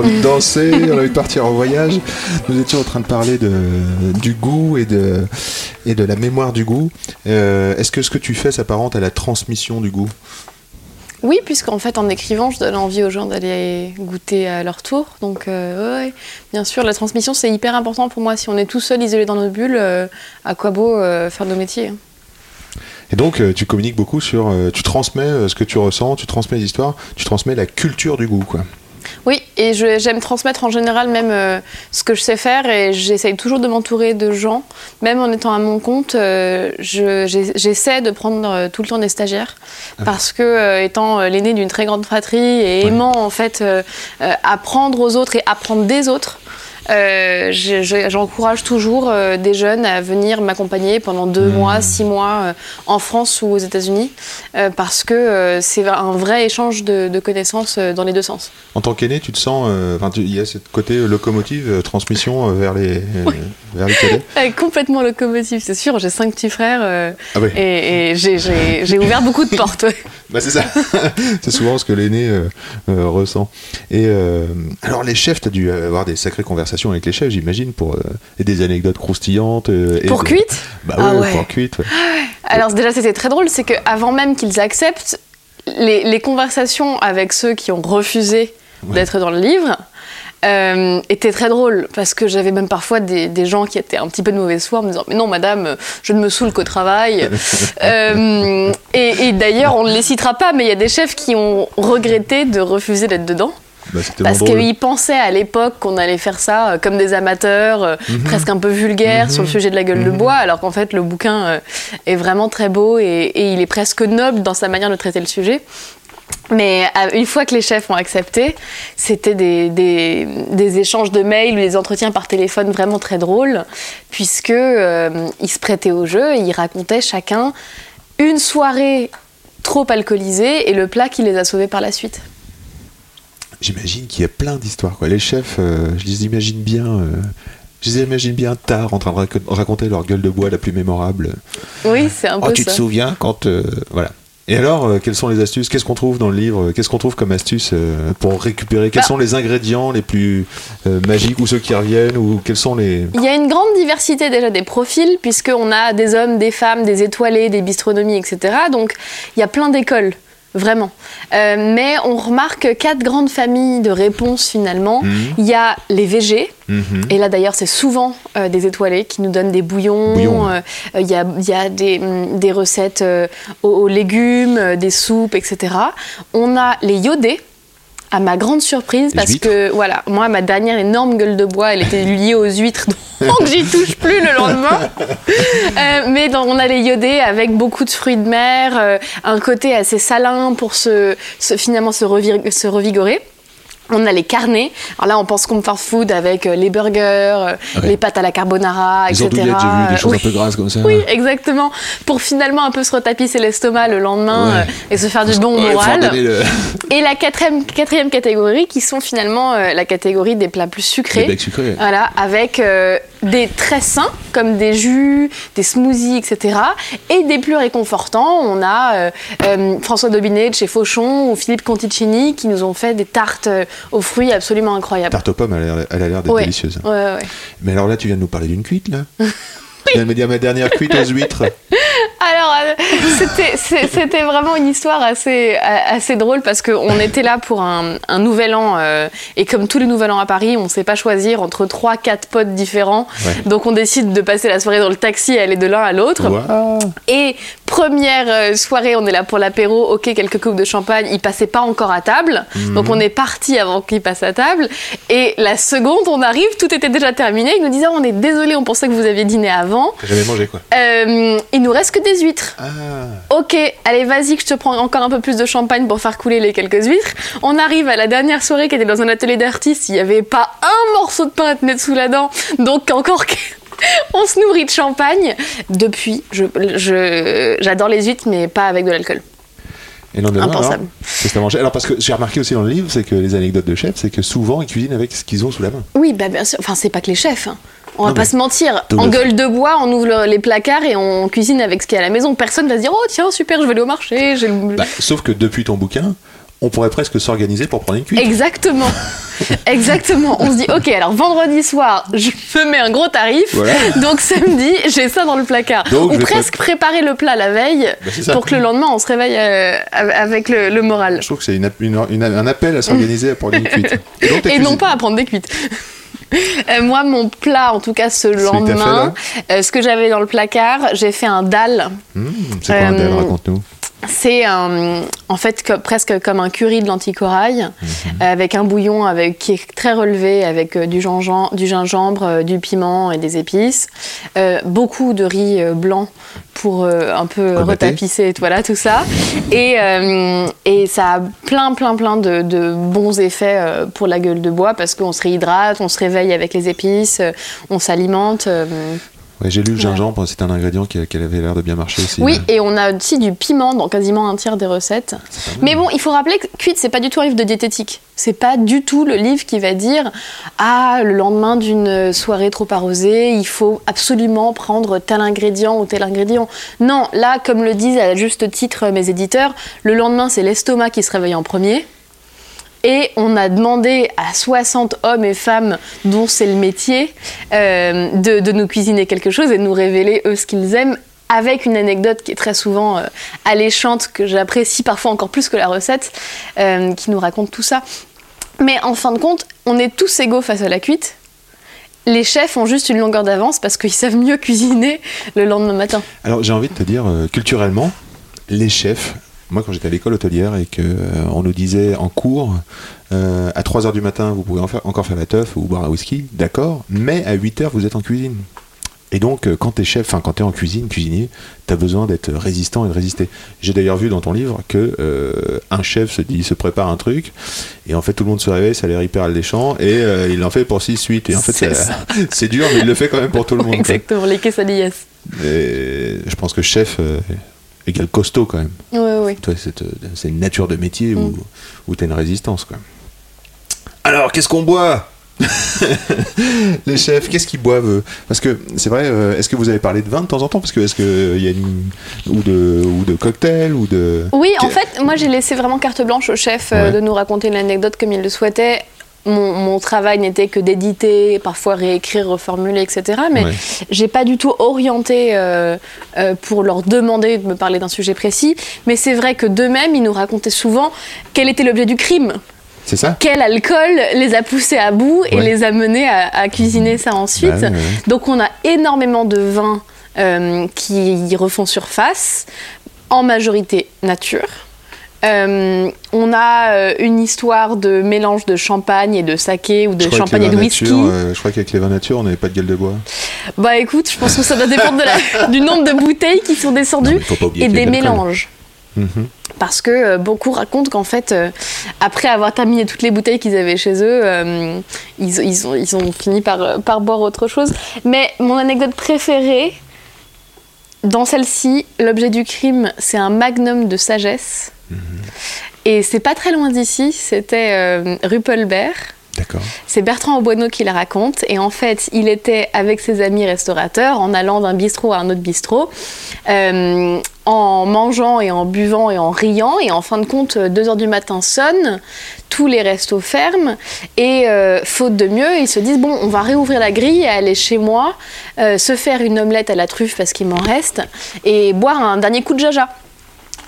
[SPEAKER 2] Envie de danser, on a envie de partir en voyage. Nous étions en train de parler de, du goût et de, et de la mémoire du goût. Euh, Est-ce que ce que tu fais s'apparente à la transmission du goût?
[SPEAKER 3] Oui, puisqu'en fait, en écrivant, je donne envie aux gens d'aller goûter à leur tour. Donc, euh, ouais, bien sûr, la transmission, c'est hyper important pour moi. Si on est tout seul, isolé dans notre bulle, euh, à quoi beau euh, faire nos métiers hein.
[SPEAKER 2] Et donc, tu communiques beaucoup sur. tu transmets ce que tu ressens, tu transmets les histoires, tu transmets la culture du goût, quoi.
[SPEAKER 3] Oui, et j'aime transmettre en général même euh, ce que je sais faire et j'essaye toujours de m'entourer de gens. Même en étant à mon compte, euh, je- j'essaie de prendre euh, tout le temps des stagiaires parce que euh, étant l'aîné d'une très grande fratrie et aimant en fait apprendre aux autres et apprendre des autres. Euh, je- je- J'encourage toujours euh, des jeunes à venir m'accompagner pendant deux mois, six mois euh, en France ou aux États-Unis parce que c'est un vrai échange de, de connaissances dans les deux sens.
[SPEAKER 2] En tant qu'aîné, tu te sens. il y a ce côté locomotive, transmission vers les, vers les cadets. *laughs*
[SPEAKER 3] Complètement locomotive, c'est sûr. J'ai cinq petits frères
[SPEAKER 2] Ah
[SPEAKER 3] et, j'ai ouvert beaucoup de portes.
[SPEAKER 2] Bah c'est ça. *laughs* c'est souvent ce que l'aîné euh, euh, ressent. Et euh, alors les chefs, t'as dû avoir des sacrées conversations avec les chefs, j'imagine, pour euh, et des anecdotes croustillantes. euh, et
[SPEAKER 3] Pour
[SPEAKER 2] de-
[SPEAKER 3] cuite?
[SPEAKER 2] Bah
[SPEAKER 3] Ah
[SPEAKER 2] ouais, pour cuite. ouais.
[SPEAKER 3] Alors déjà, c'était très drôle, c'est qu'avant même qu'ils acceptent, les, les conversations avec ceux qui ont refusé
[SPEAKER 2] Ouais.
[SPEAKER 3] d'être dans le livre euh, étaient très drôles parce que j'avais même parfois des, des gens qui étaient un petit peu de mauvaise foi en me disant mais non madame je ne me saoule qu'au travail *laughs* Euh, et et d'ailleurs on ne les citera pas mais il y a des chefs qui ont regretté de refuser d'être dedans
[SPEAKER 2] Bah,
[SPEAKER 3] Parce
[SPEAKER 2] drôle.
[SPEAKER 3] qu'ils pensaient à l'époque qu'on allait faire ça euh, comme des amateurs, euh,
[SPEAKER 2] Mhm.
[SPEAKER 3] presque un peu vulgaires sur le sujet de la gueule de bois, alors qu'en fait le bouquin euh, est vraiment très beau et, et il est presque noble dans sa manière de traiter le sujet. Mais euh, une fois que les chefs ont accepté, c'était des, des- des échanges de mails ou des entretiens par téléphone vraiment très drôles, puisque euh, ils se prêtaient au jeu et ils racontaient chacun une soirée trop alcoolisée et le plat qui les a sauvés par la suite.
[SPEAKER 2] J'imagine qu'il y a plein d'histoires. Quoi. Les chefs, euh, je les imagine bien. euh, je les imagine bien tard en train de raco- raconter leur gueule de bois la plus mémorable.
[SPEAKER 3] Oui, c'est un
[SPEAKER 2] Oh,
[SPEAKER 3] peu
[SPEAKER 2] tu te souviens quand. euh, voilà. Et alors, euh, quelles sont les astuces? Qu'est-ce qu'on trouve dans le livre? Qu'est-ce qu'on trouve comme astuces euh, pour récupérer? Quels
[SPEAKER 3] Bah.
[SPEAKER 2] sont les ingrédients les plus euh, magiques ou ceux qui reviennent Ou quels sont les.
[SPEAKER 3] Il y a une grande diversité déjà des profils, puisqu'on a des hommes, des femmes, des étoilés, des bistronomies, etc. Donc il y a plein d'écoles, vraiment. Euh, mais on remarque quatre grandes familles de réponses finalement.
[SPEAKER 2] Mhm.
[SPEAKER 3] Il y a les VG,
[SPEAKER 2] Mhm.
[SPEAKER 3] et là d'ailleurs c'est souvent euh, des étoilés qui nous donnent des bouillons. Euh, Il y a, il y a des, hum, des recettes aux, aux légumes, des soupes, etc. On a les iodés. À ma grande surprise,
[SPEAKER 2] Les
[SPEAKER 3] parce
[SPEAKER 2] huîtres.
[SPEAKER 3] que voilà, moi ma dernière énorme gueule de bois, elle était liée aux huîtres, *laughs* donc j'y touche plus le lendemain. Euh, mais on a les iodés avec beaucoup de fruits de mer, euh, un côté assez salin pour se, se- finalement se revigorer. On a les carnets. Alors là, on pense comfort food avec euh, les burgers, euh,
[SPEAKER 2] Ouais.
[SPEAKER 3] les pâtes à la carbonara,
[SPEAKER 2] Les
[SPEAKER 3] etc.
[SPEAKER 2] vu des choses
[SPEAKER 3] Oui.
[SPEAKER 2] un peu grasses comme ça.
[SPEAKER 3] Oui, exactement. Pour finalement un peu se retapisser l'estomac le lendemain
[SPEAKER 2] Ouais.
[SPEAKER 3] euh, et se faire du bon
[SPEAKER 2] Ouais,
[SPEAKER 3] moral.
[SPEAKER 2] le-
[SPEAKER 3] Et la quatrième, quatrième catégorie qui sont finalement euh, la catégorie des plats plus sucrés.
[SPEAKER 2] Les sucrés.
[SPEAKER 3] Voilà, avec euh, des très sains comme des jus, des smoothies, etc. Et des plus réconfortants. On a euh, euh, François Dobinet de chez Fauchon ou Philippe Conticini qui nous ont fait des tartes euh, aux fruits absolument incroyables.
[SPEAKER 2] Tarte aux pommes, elle a l'air- d'être
[SPEAKER 3] Ouais.
[SPEAKER 2] délicieuse.
[SPEAKER 3] Ouais, ouais, ouais.
[SPEAKER 2] Mais alors là, tu viens de nous parler d'une cuite, là? Tu viens de me dire ma dernière cuite aux huîtres. *laughs*
[SPEAKER 3] Alors, euh, c'était- vraiment une histoire assez, drôle parce qu'on était là pour un, un nouvel an euh, et comme tous les nouvel an à Paris, on ne sait pas choisir entre trois, quatre potes différents.
[SPEAKER 2] Ouais.
[SPEAKER 3] Donc, on décide de passer la soirée dans le taxi et aller de l'un à l'autre. Et première euh, soirée, on est là pour l'apéro, ok, quelques coupes de champagne, il passait pas encore à table, donc on est parti avant qu'il passe à table. Et la seconde, on arrive, tout était déjà terminé, il nous disait, on est désolé, on pensait que vous aviez dîné avant.
[SPEAKER 2] T'as jamais mangé, quoi.
[SPEAKER 3] Euh, il nous reste que des huîtres.
[SPEAKER 2] Ah.
[SPEAKER 3] Ok, allez, vas-y, que je te prends encore un peu plus de champagne pour faire couler les quelques huîtres. On arrive à la dernière soirée qui était dans un atelier d'artistes. Il n'y avait pas un morceau de pain à te mettre sous la dent. Donc, encore *laughs* On se nourrit de champagne. Depuis, je- j'adore les huîtres, mais pas avec de l'alcool.
[SPEAKER 2] Et alors,
[SPEAKER 3] Impensable.
[SPEAKER 2] qu'est-ce que t'as mangé? Alors, parce que j'ai remarqué aussi dans le livre, c'est que les anecdotes de chefs, c'est que souvent, ils cuisinent avec ce qu'ils ont sous la main.
[SPEAKER 3] Oui, bah bien sûr. Enfin, c'est pas que les chefs. hein. On va
[SPEAKER 2] Non,
[SPEAKER 3] pas se mentir. En
[SPEAKER 2] le-
[SPEAKER 3] gueule de bois, on ouvre le- les placards et on cuisine avec ce qu'il y a à la maison. Personne va se dire Oh, tiens, super, je vais aller au marché.
[SPEAKER 2] Bah, sauf que depuis ton bouquin, on pourrait presque s'organiser pour prendre une cuite.
[SPEAKER 3] Exactement. *laughs* Exactement. On se dit, ok, alors vendredi soir, je me mets un gros tarif.
[SPEAKER 2] Voilà.
[SPEAKER 3] Donc samedi, j'ai ça dans le placard.
[SPEAKER 2] Donc,
[SPEAKER 3] Ou presque préparer le plat la veille
[SPEAKER 2] Bah,
[SPEAKER 3] pour que le lendemain, on se réveille euh, avec le, le moral.
[SPEAKER 2] Je trouve que c'est une, app- une- une- un appel à s'organiser pour une cuite. *laughs* Et, donc, t'as
[SPEAKER 3] Et non pas à prendre des cuites. *laughs* Euh, moi, mon plat, en tout cas ce
[SPEAKER 2] fait,
[SPEAKER 3] lendemain, euh, ce que j'avais dans le placard, j'ai fait un dalle.
[SPEAKER 2] Mmh, c'est quoi un del Raconte-nous.
[SPEAKER 3] C'est un- en fait que- presque comme un curry de lentilles corail,
[SPEAKER 2] Mhm.
[SPEAKER 3] euh, avec un bouillon avec, qui est très relevé, avec euh, du, gingembre, du gingembre, euh, du piment et des épices. Euh, beaucoup de riz euh, blanc pour euh, un peu
[SPEAKER 2] Colmater.
[SPEAKER 3] retapisser voilà, tout ça. Et, euh, et ça a plein, plein, plein de, de bons effets euh, pour la gueule de bois parce qu'on se réhydrate, on se réveille avec les épices, euh, on s'alimente.
[SPEAKER 2] Ouais, j'ai lu le gingembre, c'est un ingrédient qui, qui avait l'air de bien marcher aussi.
[SPEAKER 3] Oui, et on a aussi du piment dans quasiment un tiers des recettes. Mais bon, il faut rappeler que Cuite, c'est pas du tout un livre de diététique. C'est pas du tout le livre qui va dire Ah, le lendemain d'une soirée trop arrosée, il faut absolument prendre tel ingrédient ou tel ingrédient. Non, là, comme le disent à juste titre mes éditeurs, le lendemain, c'est l'estomac qui se réveille en premier. Et on a demandé à 60 hommes et femmes dont c'est le métier euh, de, nous cuisiner quelque chose et de nous révéler eux ce qu'ils aiment avec une anecdote qui est très souvent euh, alléchante, que j'apprécie parfois encore plus que la recette, euh, qui nous raconte tout ça. Mais en fin de compte, on est tous égaux face à la cuite. Les chefs ont juste une longueur d'avance parce qu'ils savent mieux *laughs* cuisiner le lendemain matin.
[SPEAKER 2] Alors j'ai envie de te dire, culturellement, les chefs, moi quand j'étais à l'école hôtelière et que euh, on nous disait en cours, euh, à 3h du matin vous pouvez en faire- encore faire la teuf ou boire un whisky, d'accord, mais à 8h vous êtes en cuisine. Et donc euh, quand t'es chef, enfin quand t'es en cuisine, cuisinier, t'as besoin d'être résistant et de résister. J'ai d'ailleurs vu dans ton livre que euh, un chef se dit, se prépare un truc, et en fait tout le monde se réveille, ça a l'air hyper alléchant, et il en fait pour 6 8 et en fait *laughs*
[SPEAKER 3] C'est
[SPEAKER 2] dur, mais il le fait quand même pour tout le monde. quoi.
[SPEAKER 3] Exactement, les quesadillas.
[SPEAKER 2] Et je pense que chef euh, égale costaud quand même.
[SPEAKER 3] Oui, oui.
[SPEAKER 2] Toi, c'est, euh, c'est une nature de métier où,
[SPEAKER 3] Mm.
[SPEAKER 2] où tu as une résistance. Quoi. Alors, qu'est-ce qu'on boit? *laughs* Les chefs, qu'est-ce qu'ils boivent euh Parce que c'est vrai, euh, est-ce que vous avez parlé de vin de temps en temps? Parce que est-ce qu'il y a une. ou de, ou de cocktail ou de.
[SPEAKER 3] Oui, en fait, moi j'ai laissé vraiment carte blanche au chef euh,
[SPEAKER 2] Ouais.
[SPEAKER 3] de nous raconter l'anecdote comme il le souhaitait. Mon, mon travail n'était que d'éditer, parfois réécrire, reformuler, etc. Mais
[SPEAKER 2] Ouais.
[SPEAKER 3] j'ai pas du tout orienté euh, euh, pour leur demander de me parler d'un sujet précis. Mais c'est vrai que d'eux-mêmes, ils nous racontaient souvent quel était l'objet du crime,
[SPEAKER 2] C'est ça?
[SPEAKER 3] Quel alcool les a poussés à bout et
[SPEAKER 2] Ouais.
[SPEAKER 3] les a menés à, à cuisiner ça ensuite.
[SPEAKER 2] Bah.
[SPEAKER 3] Donc on a énormément de vins euh, qui refont surface, en majorité nature. Euh, on a euh, une histoire de mélange de champagne et de saké ou de champagne et de whisky.
[SPEAKER 2] nature, euh, je crois qu'avec les vins nature, on n'avait pas de gueule de bois.
[SPEAKER 3] Bah écoute, je pense que ça doit dépendre de la- *laughs* du nombre de bouteilles qui sont descendues et des mélanges.
[SPEAKER 2] Mhm.
[SPEAKER 3] Parce que euh, beaucoup racontent qu'en fait, euh, après avoir terminé toutes les bouteilles qu'ils avaient chez eux, euh, ils, ils ont, ils ont fini par, par boire autre chose. Mais mon anecdote préférée, dans celle-ci, l'objet du crime, c'est un magnum de sagesse. Et c'est pas très loin d'ici, c'était euh, Ruppelbert. C'est Bertrand Auboineau qui la raconte. Et en fait, il était avec ses amis restaurateurs en allant d'un bistrot à un autre bistrot, euh, en mangeant et en buvant et en riant. Et en fin de compte, 2 heures du matin sonne, tous les restos ferment. Et euh, faute de mieux, ils se disent bon, on va réouvrir la grille et aller chez moi, euh, se faire une omelette à la truffe parce qu'il m'en reste, et boire un dernier coup de jaja.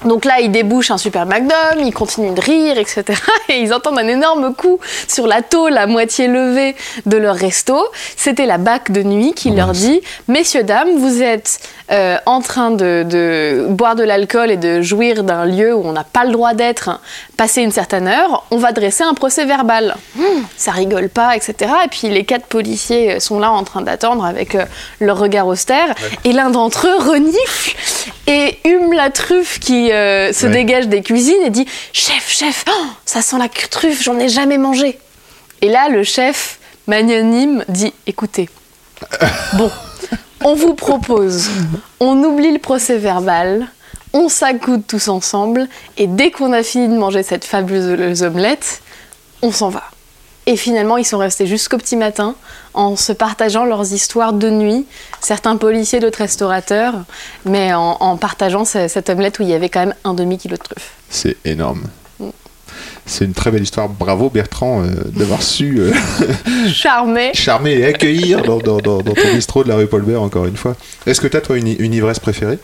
[SPEAKER 3] Donc là, ils débouchent un super magnum, ils continuent de rire, etc. *laughs* Et ils entendent un énorme coup sur la tôle à moitié levée de leur resto. C'était la BAC de nuit qui leur dit Messieurs, dames, vous êtes euh, en train de, de boire de l'alcool et de jouir d'un lieu où on n'a pas le droit d'être, passé une certaine heure, on va dresser un procès verbal. Hum, ça rigole pas, etc. Et puis les quatre policiers sont là en train d'attendre avec euh, leur regard austère. Et l'un d'entre eux renifle et hume la truffe qui euh, se
[SPEAKER 2] Ouais.
[SPEAKER 3] dégage des cuisines et dit Chef, chef, oh, ça sent la truffe, j'en ai jamais mangé. Et là, le chef magnanime dit Écoutez, *laughs* bon, on vous propose, on oublie le procès verbal, on s'accoude tous ensemble, et dès qu'on a fini de manger cette fabuleuse omelette, on s'en va. Et finalement, ils sont restés jusqu'au petit matin en se partageant leurs histoires de nuit, certains policiers, d'autres restaurateurs, mais en, en partageant ce- cette omelette où il y avait quand même un demi-kilo de truffes.
[SPEAKER 2] C'est énorme. C'est une très belle histoire. Bravo Bertrand euh, d'avoir su euh, *laughs*
[SPEAKER 3] Charmé.
[SPEAKER 2] charmer et accueillir dans, dans- dans- dans ton bistrot de la rue Paulbert encore une fois. Est-ce que tu as toi une, une ivresse préférée?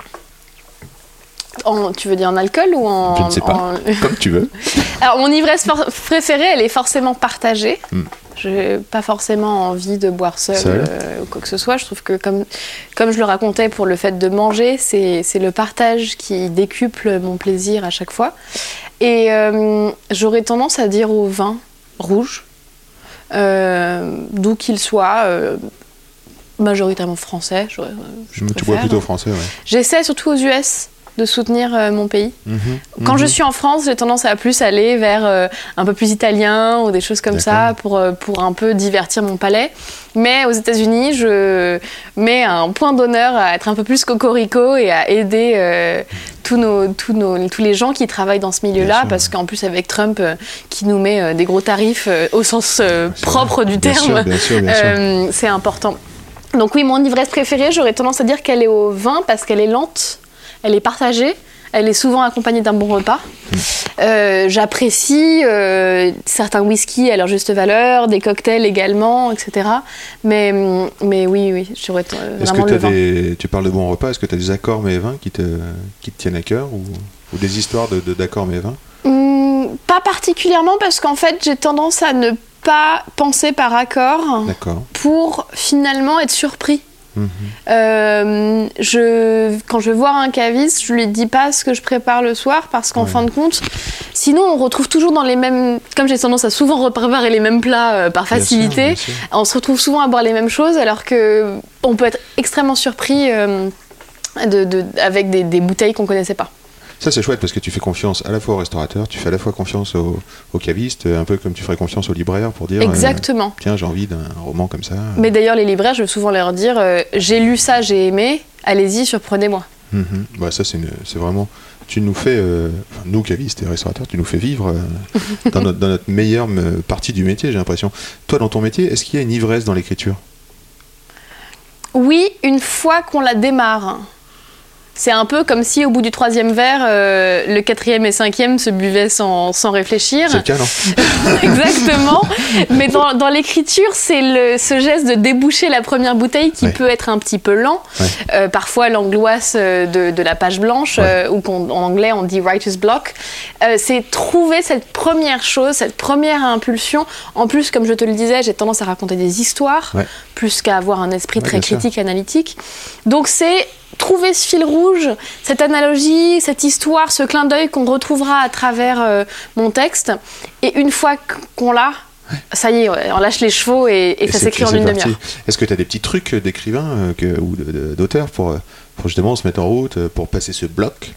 [SPEAKER 3] En- tu veux dire en alcool ou en.
[SPEAKER 2] Je ne sais pas.
[SPEAKER 3] en- *laughs*
[SPEAKER 2] Comme tu veux. *laughs*
[SPEAKER 3] Alors, mon ivresse préférée, elle est forcément partagée.
[SPEAKER 2] Hmm.
[SPEAKER 3] Je n'ai pas forcément envie de boire seul, euh, ou quoi que ce soit. Je trouve que, comme, comme je le racontais pour le fait de manger, c'est le partage qui décuple mon plaisir à chaque fois. Et euh, j'aurais tendance à dire au vin rouge, euh, d'où qu'il soit, majoritairement français. j'aurais- je
[SPEAKER 2] tu bois
[SPEAKER 3] préfère.
[SPEAKER 2] plutôt français, ouais.
[SPEAKER 3] J'essaie surtout aux US de soutenir euh, mon pays.
[SPEAKER 2] Mhm.
[SPEAKER 3] Quand
[SPEAKER 2] Mhm.
[SPEAKER 3] je suis en France, j'ai tendance à plus aller vers euh, un peu plus italien ou des choses comme ça pour, euh, pour un peu divertir mon palais. Mais aux États-Unis, je mets un point d'honneur à être un peu plus cocorico et à aider euh, tous, nos, tous, nos, tous les gens qui travaillent dans ce milieu-là. Parce qu'en plus, avec Trump euh, qui nous met euh, des gros tarifs au sens propre du
[SPEAKER 2] Bien
[SPEAKER 3] terme, c'est important. Donc oui, mon ivresse préférée, j'aurais tendance à dire qu'elle est au vin parce qu'elle est lente, elle est partagée, elle est souvent accompagnée d'un bon repas. Euh, J'apprécie euh, certains whiskies à leur juste valeur, des cocktails également, etc. Mais, mais oui, oui, j'aurais euh,
[SPEAKER 2] Est-ce
[SPEAKER 3] vraiment
[SPEAKER 2] que
[SPEAKER 3] le
[SPEAKER 2] t'as
[SPEAKER 3] vin.
[SPEAKER 2] des... tu parles de bons repas Est-ce que tu as des accords mais vins qui te, qui te tiennent à cœur ou, ou des histoires de, de- d'accords mais vins?
[SPEAKER 3] Hum, pas particulièrement parce qu'en fait, j'ai tendance à ne pas penser par accord pour finalement être surpris. Euh, je, quand je vais voir un caviste, je lui dis pas ce que je prépare le soir parce qu'en
[SPEAKER 2] Ouais.
[SPEAKER 3] fin de compte, sinon on retrouve toujours dans les mêmes. Comme j'ai tendance à souvent repréparer les mêmes plats euh, par
[SPEAKER 2] Bien sûr,
[SPEAKER 3] facilité,
[SPEAKER 2] bien sûr.
[SPEAKER 3] on se retrouve souvent à boire les mêmes choses alors que on peut être extrêmement surpris euh, de, de- avec des, des bouteilles qu'on connaissait pas.
[SPEAKER 2] Ça, c'est chouette parce que tu fais confiance à la fois au restaurateur, tu fais à la fois confiance au, au caviste, un peu comme tu ferais confiance au libraire pour dire euh,
[SPEAKER 3] Exactement.
[SPEAKER 2] tiens, j'ai envie d'un roman comme ça.
[SPEAKER 3] Mais d'ailleurs, les libraires, je vais souvent leur dire euh, j'ai lu ça, j'ai aimé, allez-y, surprenez-moi.
[SPEAKER 2] Mhm. Bah, ça, c'est, vraiment tu nous fais, euh, enfin, nous cavistes et restaurateurs, tu nous fais vivre euh, *laughs* dans, notre, dans notre meilleure euh, partie du métier, j'ai l'impression. Toi, dans ton métier, est-ce qu'il y a une ivresse dans l'écriture?
[SPEAKER 3] Oui, une fois qu'on la démarre. C'est un peu comme si au bout du troisième verre, euh, le quatrième et cinquième se buvaient sans, sans réfléchir.
[SPEAKER 2] C'est le cas, non *laughs*
[SPEAKER 3] Exactement. Mais dans, dans l'écriture, c'est le- ce geste de déboucher la première bouteille qui
[SPEAKER 2] Ouais.
[SPEAKER 3] peut être un petit peu lent.
[SPEAKER 2] Ouais.
[SPEAKER 3] Euh, parfois, l'angoisse euh, de, de la page blanche,
[SPEAKER 2] Ouais.
[SPEAKER 3] euh, ou qu'on- en anglais on dit writer's block, c'est trouver cette première chose, cette première impulsion. En plus, comme je te le disais, j'ai tendance à raconter des histoires, plus qu'à avoir un esprit très critique, analytique. Donc c'est trouver ce fil rouge, cette analogie, cette histoire, ce clin d'œil qu'on retrouvera à travers euh, mon texte. Et une fois qu'on l'a, ça y est, on lâche les chevaux et, et ça s'écrit en une demi-heure.
[SPEAKER 2] Est-ce que tu as des petits trucs d'écrivain euh, ou d'auteur pour, euh, pour justement se mettre en route, pour passer ce bloc?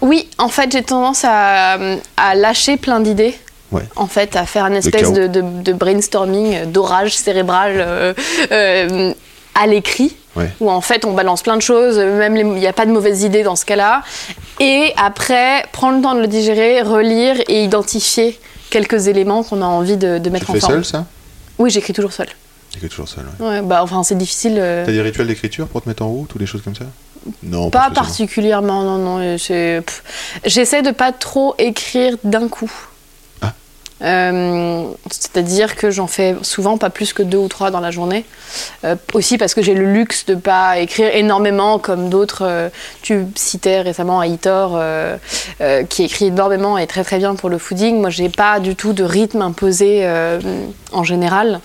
[SPEAKER 3] Oui, en fait, j'ai tendance à, à lâcher plein d'idées.
[SPEAKER 2] Ouais.
[SPEAKER 3] En fait, à faire une espèce de, de- de brainstorming, d'orage cérébral euh, euh, à l'écrit.
[SPEAKER 2] Ouais.
[SPEAKER 3] Où en fait on balance plein de choses, même il n'y a pas de mauvaises idées dans ce cas-là. Et après, prendre le temps de le digérer, relire et identifier quelques éléments qu'on a envie de, de
[SPEAKER 2] Tu
[SPEAKER 3] mettre
[SPEAKER 2] le
[SPEAKER 3] en
[SPEAKER 2] fais
[SPEAKER 3] forme.
[SPEAKER 2] seul, ça?
[SPEAKER 3] Oui, j'écris toujours seul.
[SPEAKER 2] Tu toujours seul, ouais.
[SPEAKER 3] Ouais, bah, enfin, c'est difficile. euh,
[SPEAKER 2] T'as des rituels d'écriture pour te mettre en route ou des choses comme ça? Non,
[SPEAKER 3] Pas particulièrement, non, non. euh. J'essaie de pas trop écrire d'un coup. Euh, C'est-à-dire que j'en fais souvent pas plus que deux ou trois dans la journée. Euh, aussi parce que j'ai le luxe de pas écrire énormément comme d'autres. euh, tu citais récemment Aitor qui écrit énormément et très très bien pour le fooding. Moi, j'ai pas du tout de rythme imposé en général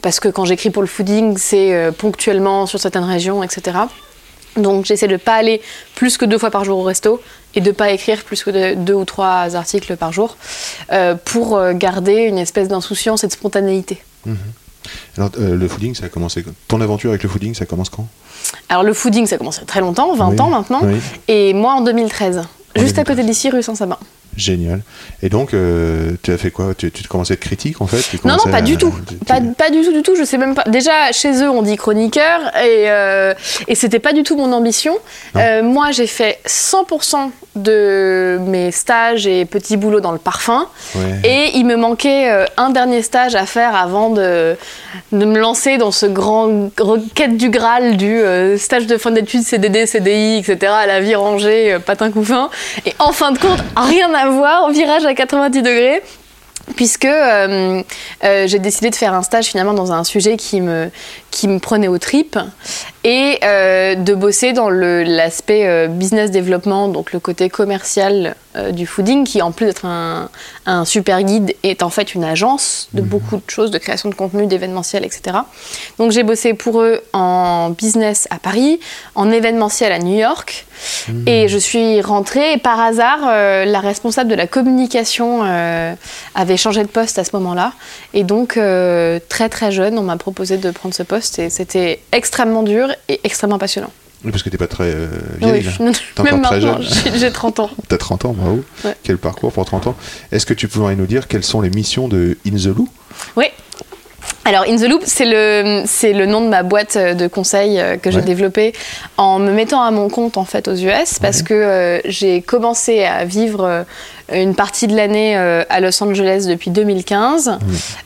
[SPEAKER 3] parce que quand j'écris pour le fooding, c'est ponctuellement sur certaines régions, etc. Donc j'essaie de pas aller plus que deux fois par jour au resto et de pas écrire plus que de- deux ou trois articles par jour euh, pour euh, garder une espèce d'insouciance et de spontanéité.
[SPEAKER 2] Alors, euh, le fooding, ça a commencé. quand? Ton aventure avec le fooding, ça commence quand?
[SPEAKER 3] Alors le fooding, ça commence il y a très longtemps, 20
[SPEAKER 2] Oui,
[SPEAKER 3] ans maintenant,
[SPEAKER 2] oui.
[SPEAKER 3] et moi en 2013, juste à
[SPEAKER 2] 2013.
[SPEAKER 3] côté d'ici, rue Saint-Sabin.
[SPEAKER 2] Génial. Et donc, euh, tu as fait quoi? Tu, tu commençais à être critique en fait? Tu
[SPEAKER 3] Non, non, pas
[SPEAKER 2] à-
[SPEAKER 3] du tout.
[SPEAKER 2] tu-
[SPEAKER 3] Pas, pas du tout, du tout. Je sais même pas. Déjà, chez eux, on dit chroniqueur et, euh, et c'était pas du tout mon ambition. Euh, moi, j'ai fait 100% de mes stages et petits boulots dans le parfum.
[SPEAKER 2] Ouais.
[SPEAKER 3] Et il me manquait euh, un dernier stage à faire avant de, de me lancer dans ce grand requête du Graal du euh, stage de fin d'études, CDD, CDI, etc. à la vie rangée, euh, patin couffin. Et en fin de compte, rien à voir, virage à 90 degrés. Puisque euh, euh, j'ai décidé de faire un stage finalement dans un sujet qui me, qui me prenait aux tripes et euh, de bosser dans l'aspect euh, business développement, donc le côté commercial euh, du fooding, qui en plus d'être un, un super guide, est en fait une agence de beaucoup de choses, de création de contenu, d'événementiel, etc. Donc j'ai bossé pour eux en business à Paris, en événementiel à New York, et je suis rentrée et par hasard, la responsable de la communication avait changé de poste à ce moment-là, et donc très très jeune, on m'a proposé de prendre ce poste, et c'était extrêmement dur et extrêmement passionnant.
[SPEAKER 2] Oui, parce que t'es pas très euh, vieille.
[SPEAKER 3] Oui, je-
[SPEAKER 2] T'es
[SPEAKER 3] même maintenant, j'ai j'ai 30 ans.
[SPEAKER 2] T'as 30 ans, bravo.
[SPEAKER 3] Ouais.
[SPEAKER 2] Quel parcours pour 30 ans. Est-ce que tu pourrais nous dire quelles sont les missions de In the Loo
[SPEAKER 3] Oui. Alors, In the Loop, c'est le, c'est le nom de ma boîte de conseils euh, que j'ai
[SPEAKER 2] Ouais.
[SPEAKER 3] développée en me mettant à mon compte en fait aux US parce
[SPEAKER 2] Ouais.
[SPEAKER 3] que euh, j'ai commencé à vivre une partie de l'année euh, à Los Angeles depuis 2015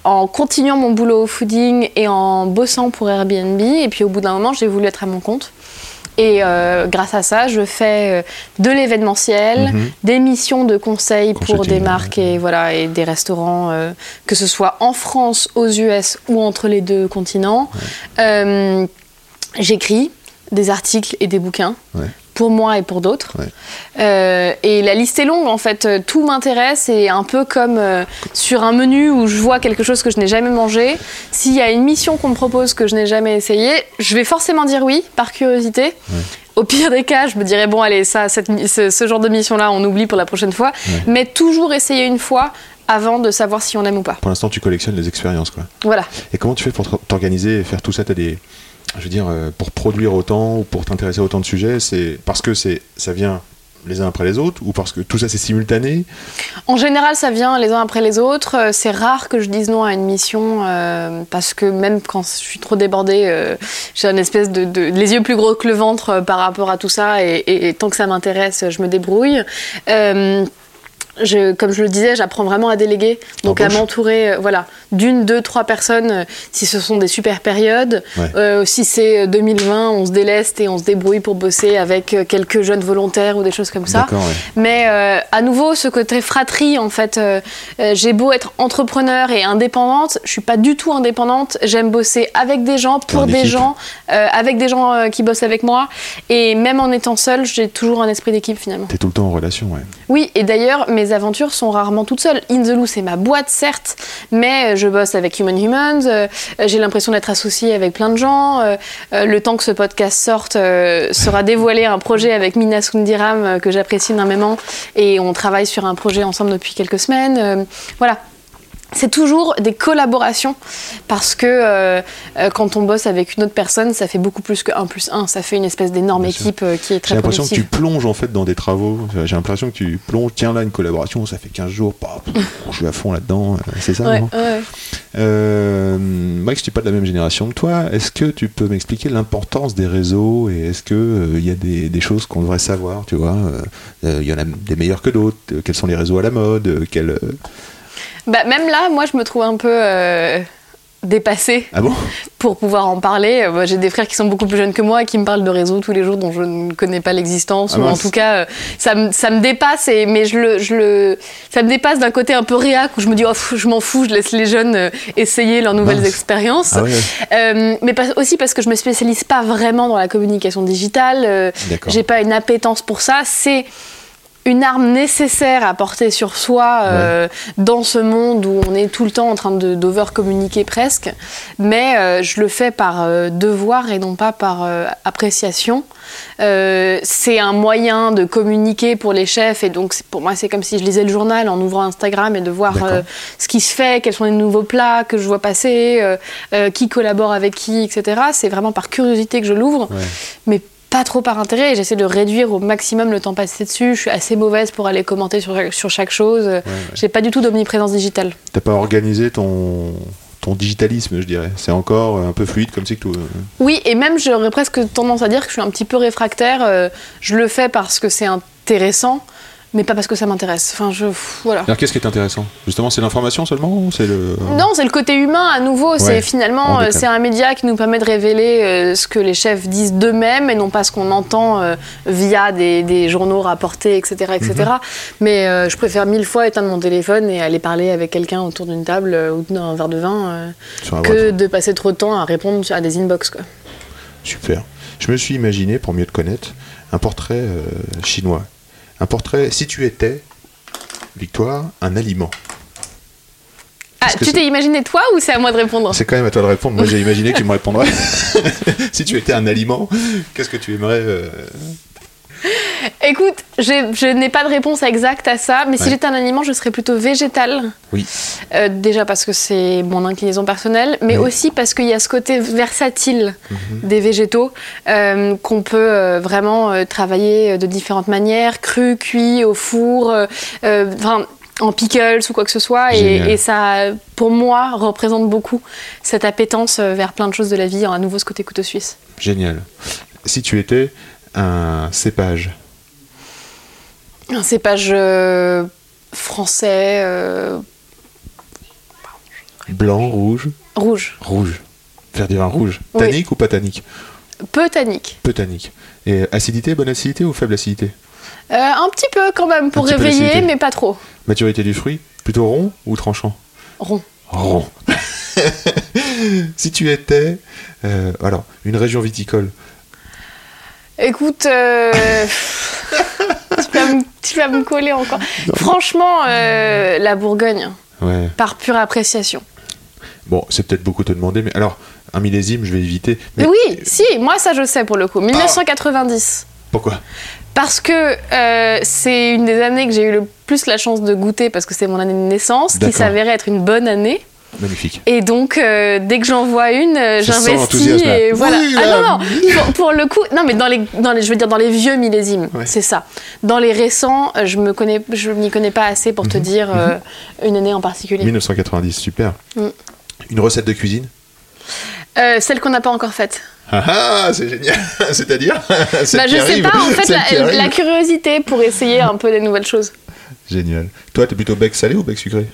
[SPEAKER 3] en continuant mon boulot au fooding et en bossant pour Airbnb. Et puis au bout d'un moment, j'ai voulu être à mon compte. Et euh, grâce à ça, je fais euh, de l'événementiel,
[SPEAKER 2] Mhm.
[SPEAKER 3] des missions de conseil pour des marques et, voilà, et des restaurants, euh, que ce soit en France, aux US ou entre les deux continents. Euh, J'écris des articles et des bouquins.
[SPEAKER 2] Ouais.
[SPEAKER 3] Pour moi et pour d'autres.
[SPEAKER 2] Ouais.
[SPEAKER 3] Euh, et la liste est longue en fait. Euh, Tout m'intéresse et un peu comme euh, sur un menu où je vois quelque chose que je n'ai jamais mangé. S'il y a une mission qu'on me propose que je n'ai jamais essayé, je vais forcément dire oui par curiosité. Au pire des cas, je me dirais bon allez ça, cette ce, ce genre de mission là, on oublie pour la prochaine fois.
[SPEAKER 2] Ouais.
[SPEAKER 3] Mais toujours essayer une fois avant de savoir si on aime ou pas.
[SPEAKER 2] Pour l'instant, tu collectionnes les expériences, quoi.
[SPEAKER 3] Voilà.
[SPEAKER 2] Et comment tu fais pour t'organiser et faire tout ça? T'as des, je veux dire, euh, pour produire autant ou pour t'intéresser à autant de sujets, c'est parce que c'est, ça vient les uns après les autres ou parce que tout ça c'est simultané?
[SPEAKER 3] En général, ça vient les uns après les autres. Euh, C'est rare que je dise non à une mission euh, parce que même quand je suis trop débordée, j'ai une espèce de, les yeux plus gros que le ventre par rapport à tout ça et tant que ça m'intéresse, je me débrouille. Je, comme je le disais, j'apprends vraiment à déléguer, donc à m'entourer, euh, voilà, d'une, deux, trois personnes, euh, si ce sont des super périodes.
[SPEAKER 2] Ouais.
[SPEAKER 3] Euh, si c'est euh, 2020, on se déleste et on se débrouille pour bosser avec quelques jeunes volontaires ou des choses comme ça.
[SPEAKER 2] Ouais.
[SPEAKER 3] Mais à nouveau, ce côté fratrie, en fait, j'ai beau être entrepreneur et indépendante, je suis pas du tout indépendante. J'aime bosser avec des gens, pour
[SPEAKER 2] En
[SPEAKER 3] des
[SPEAKER 2] équipe.
[SPEAKER 3] gens, avec des gens qui bossent avec moi. Et même en étant seule, j'ai toujours un esprit d'équipe finalement.
[SPEAKER 2] T'es tout le temps en relation, ouais.
[SPEAKER 3] Oui, et d'ailleurs, mes aventures sont rarement toutes seules. In the Loo, c'est ma boîte, certes, mais euh, je bosse avec Human Humans. euh, euh, J'ai l'impression d'être associée avec plein de gens. le temps que ce podcast sorte, sera dévoilé un projet avec Mina Sundiram que j'apprécie énormément. Et on travaille sur un projet ensemble depuis quelques semaines. voilà. C'est toujours des collaborations parce que euh, euh, quand on bosse avec une autre personne, ça fait beaucoup plus que 1 plus 1. Ça fait une espèce d'énorme équipe euh, qui est
[SPEAKER 2] J'ai
[SPEAKER 3] très
[SPEAKER 2] l'impression que tu plonges en fait dans des travaux. J'ai l'impression que tu plonges. Tiens là une collaboration, ça fait 15 jours. paf, je suis à fond là-dedans. C'est ça.
[SPEAKER 3] Ouais,
[SPEAKER 2] non
[SPEAKER 3] ouais.
[SPEAKER 2] Euh, je suis pas de la même génération que toi. Est-ce que tu peux m'expliquer l'importance des réseaux et est-ce euh, il y a des, des choses qu'on devrait savoir Tu vois, il y en a des meilleurs que d'autres. Quels sont les réseaux à la mode quels,
[SPEAKER 3] Bah, même là, moi, je me trouve un peu euh, dépassée
[SPEAKER 2] Ah bon?
[SPEAKER 3] pour pouvoir en parler. Euh, moi, J'ai des frères qui sont beaucoup plus jeunes que moi et qui me parlent de réseaux tous les jours dont je ne connais pas l'existence.
[SPEAKER 2] Ah
[SPEAKER 3] ou en tout cas, euh, ça, me, ça me dépasse, et, mais je le, je le, ça me dépasse d'un côté un peu réac où je me dis, oh, pff, je m'en fous, je laisse les jeunes euh, essayer leurs nouvelles
[SPEAKER 2] Mince.
[SPEAKER 3] expériences.
[SPEAKER 2] Ah ouais, ouais.
[SPEAKER 3] Euh, mais pas- aussi parce que je me spécialise pas vraiment dans la communication digitale. euh,
[SPEAKER 2] D'accord.
[SPEAKER 3] j'ai pas une appétence pour ça. C'est une arme nécessaire à porter sur soi euh, dans ce monde où on est tout le temps en train de d'over-communiquer presque. Mais euh, je le fais par euh, devoir et non pas par appréciation. C'est un moyen de communiquer pour les chefs et donc pour moi c'est comme si je lisais le journal en ouvrant Instagram et de voir ce qui se fait, quels sont les nouveaux plats que je vois passer, qui collabore avec qui, etc. C'est vraiment par curiosité que je l'ouvre,
[SPEAKER 2] Ouais.
[SPEAKER 3] mais pas trop par intérêt. J'essaie de réduire au maximum le temps passé dessus. Je suis assez mauvaise pour aller commenter sur, sur chaque chose. J'ai pas du tout d'omniprésence digitale.
[SPEAKER 2] T'as pas organisé ton ton digitalisme, je dirais. C'est encore un peu fluide comme c'est que tout.
[SPEAKER 3] Oui, et même j'aurais presque tendance à dire que je suis un petit peu réfractaire. Euh, je le fais parce que c'est intéressant, mais pas parce que ça m'intéresse. Enfin, je voilà.
[SPEAKER 2] Alors qu'est-ce qui est intéressant? Justement, c'est l'information seulement ou c'est le
[SPEAKER 3] Non, c'est le côté humain à nouveau.
[SPEAKER 2] Ouais,
[SPEAKER 3] c'est finalement, euh, c'est un média qui nous permet de révéler euh, ce que les chefs disent d'eux-mêmes et non pas ce qu'on entend euh, via des, des journaux rapportés, etc., etc.
[SPEAKER 2] Mhm.
[SPEAKER 3] Mais euh, je préfère mille fois éteindre mon téléphone et aller parler avec quelqu'un autour d'une table ou d'un verre de vin euh, que de passer trop de temps à répondre à des inbox. Quoi.
[SPEAKER 2] Super. Je me suis imaginé, pour mieux te connaître, un portrait euh, chinois. Un portrait, si tu étais, Victoire, un aliment.
[SPEAKER 3] Ah, tu t'es imaginé toi ou c'est à moi de répondre?
[SPEAKER 2] C'est quand même à toi de répondre. Moi, j'ai imaginé que tu me *laughs* répondrais. *laughs* si tu étais un aliment, qu'est-ce que tu aimerais euh, *laughs*
[SPEAKER 3] Écoute, je n'ai pas de réponse exacte à ça, mais si j'étais un aliment, je serais plutôt végétal.
[SPEAKER 2] Oui.
[SPEAKER 3] Euh, déjà parce que c'est mon inclinaison personnelle, mais
[SPEAKER 2] Oui.
[SPEAKER 3] aussi parce qu'il y a ce côté versatile des végétaux euh, qu'on peut euh, vraiment travailler de différentes manières, cru, cuit, au four, enfin, en pickles ou quoi que ce soit. Et, et ça, pour moi, représente beaucoup cette appétence vers plein de choses de la vie, à nouveau ce côté couteau suisse.
[SPEAKER 2] Génial. Si tu étais un cépage,
[SPEAKER 3] Un cépage euh, français euh,
[SPEAKER 2] blanc, rouge,
[SPEAKER 3] rouge,
[SPEAKER 2] rouge. Faire du vin rouge.
[SPEAKER 3] Oui.
[SPEAKER 2] Tannique ou pas tannique
[SPEAKER 3] peu tannique.
[SPEAKER 2] Peu tannique. Et acidité, bonne acidité ou faible acidité
[SPEAKER 3] Euh, un petit peu quand même pour réveiller, mais pas trop.
[SPEAKER 2] Maturité du fruit, plutôt rond ou tranchant
[SPEAKER 3] Rond.
[SPEAKER 2] Rond. *laughs* si tu étais, alors, une région viticole,
[SPEAKER 3] Écoute, euh, tu, vas me, tu vas me coller encore. Franchement, euh, la Bourgogne,
[SPEAKER 2] ouais.
[SPEAKER 3] par pure appréciation.
[SPEAKER 2] Bon, c'est peut-être beaucoup te demander, mais alors, un millésime, je vais éviter. Mais
[SPEAKER 3] oui, si, moi ça je sais pour le coup. 1990.
[SPEAKER 2] Pourquoi?
[SPEAKER 3] Parce que euh, c'est une des années que j'ai eu le plus la chance de goûter parce que c'est mon année de naissance, qui s'avérait être une bonne année.
[SPEAKER 2] Magnifique.
[SPEAKER 3] Et donc, euh, dès que j'en vois une, euh, j'investis et voilà.
[SPEAKER 2] Oui,
[SPEAKER 3] ah non, non, pour, pour le coup, non, mais dans les, dans les, je veux dire dans les vieux millésimes,
[SPEAKER 2] Ouais.
[SPEAKER 3] c'est ça. Dans les récents, euh, je me connais, je m'y connais pas assez pour
[SPEAKER 2] Mhm.
[SPEAKER 3] te dire euh, une année en particulier.
[SPEAKER 2] 1990, super.
[SPEAKER 3] Mm.
[SPEAKER 2] Une recette de cuisine?
[SPEAKER 3] Celle qu'on n'a pas encore faite.
[SPEAKER 2] Ah ah, c'est génial *laughs* C'est-à-dire *laughs*
[SPEAKER 3] Bah, je sais
[SPEAKER 2] arrive,
[SPEAKER 3] pas, en fait, la curiosité pour essayer un peu des nouvelles choses.
[SPEAKER 2] Génial. Toi, t'es plutôt bec salé ou bec sucré?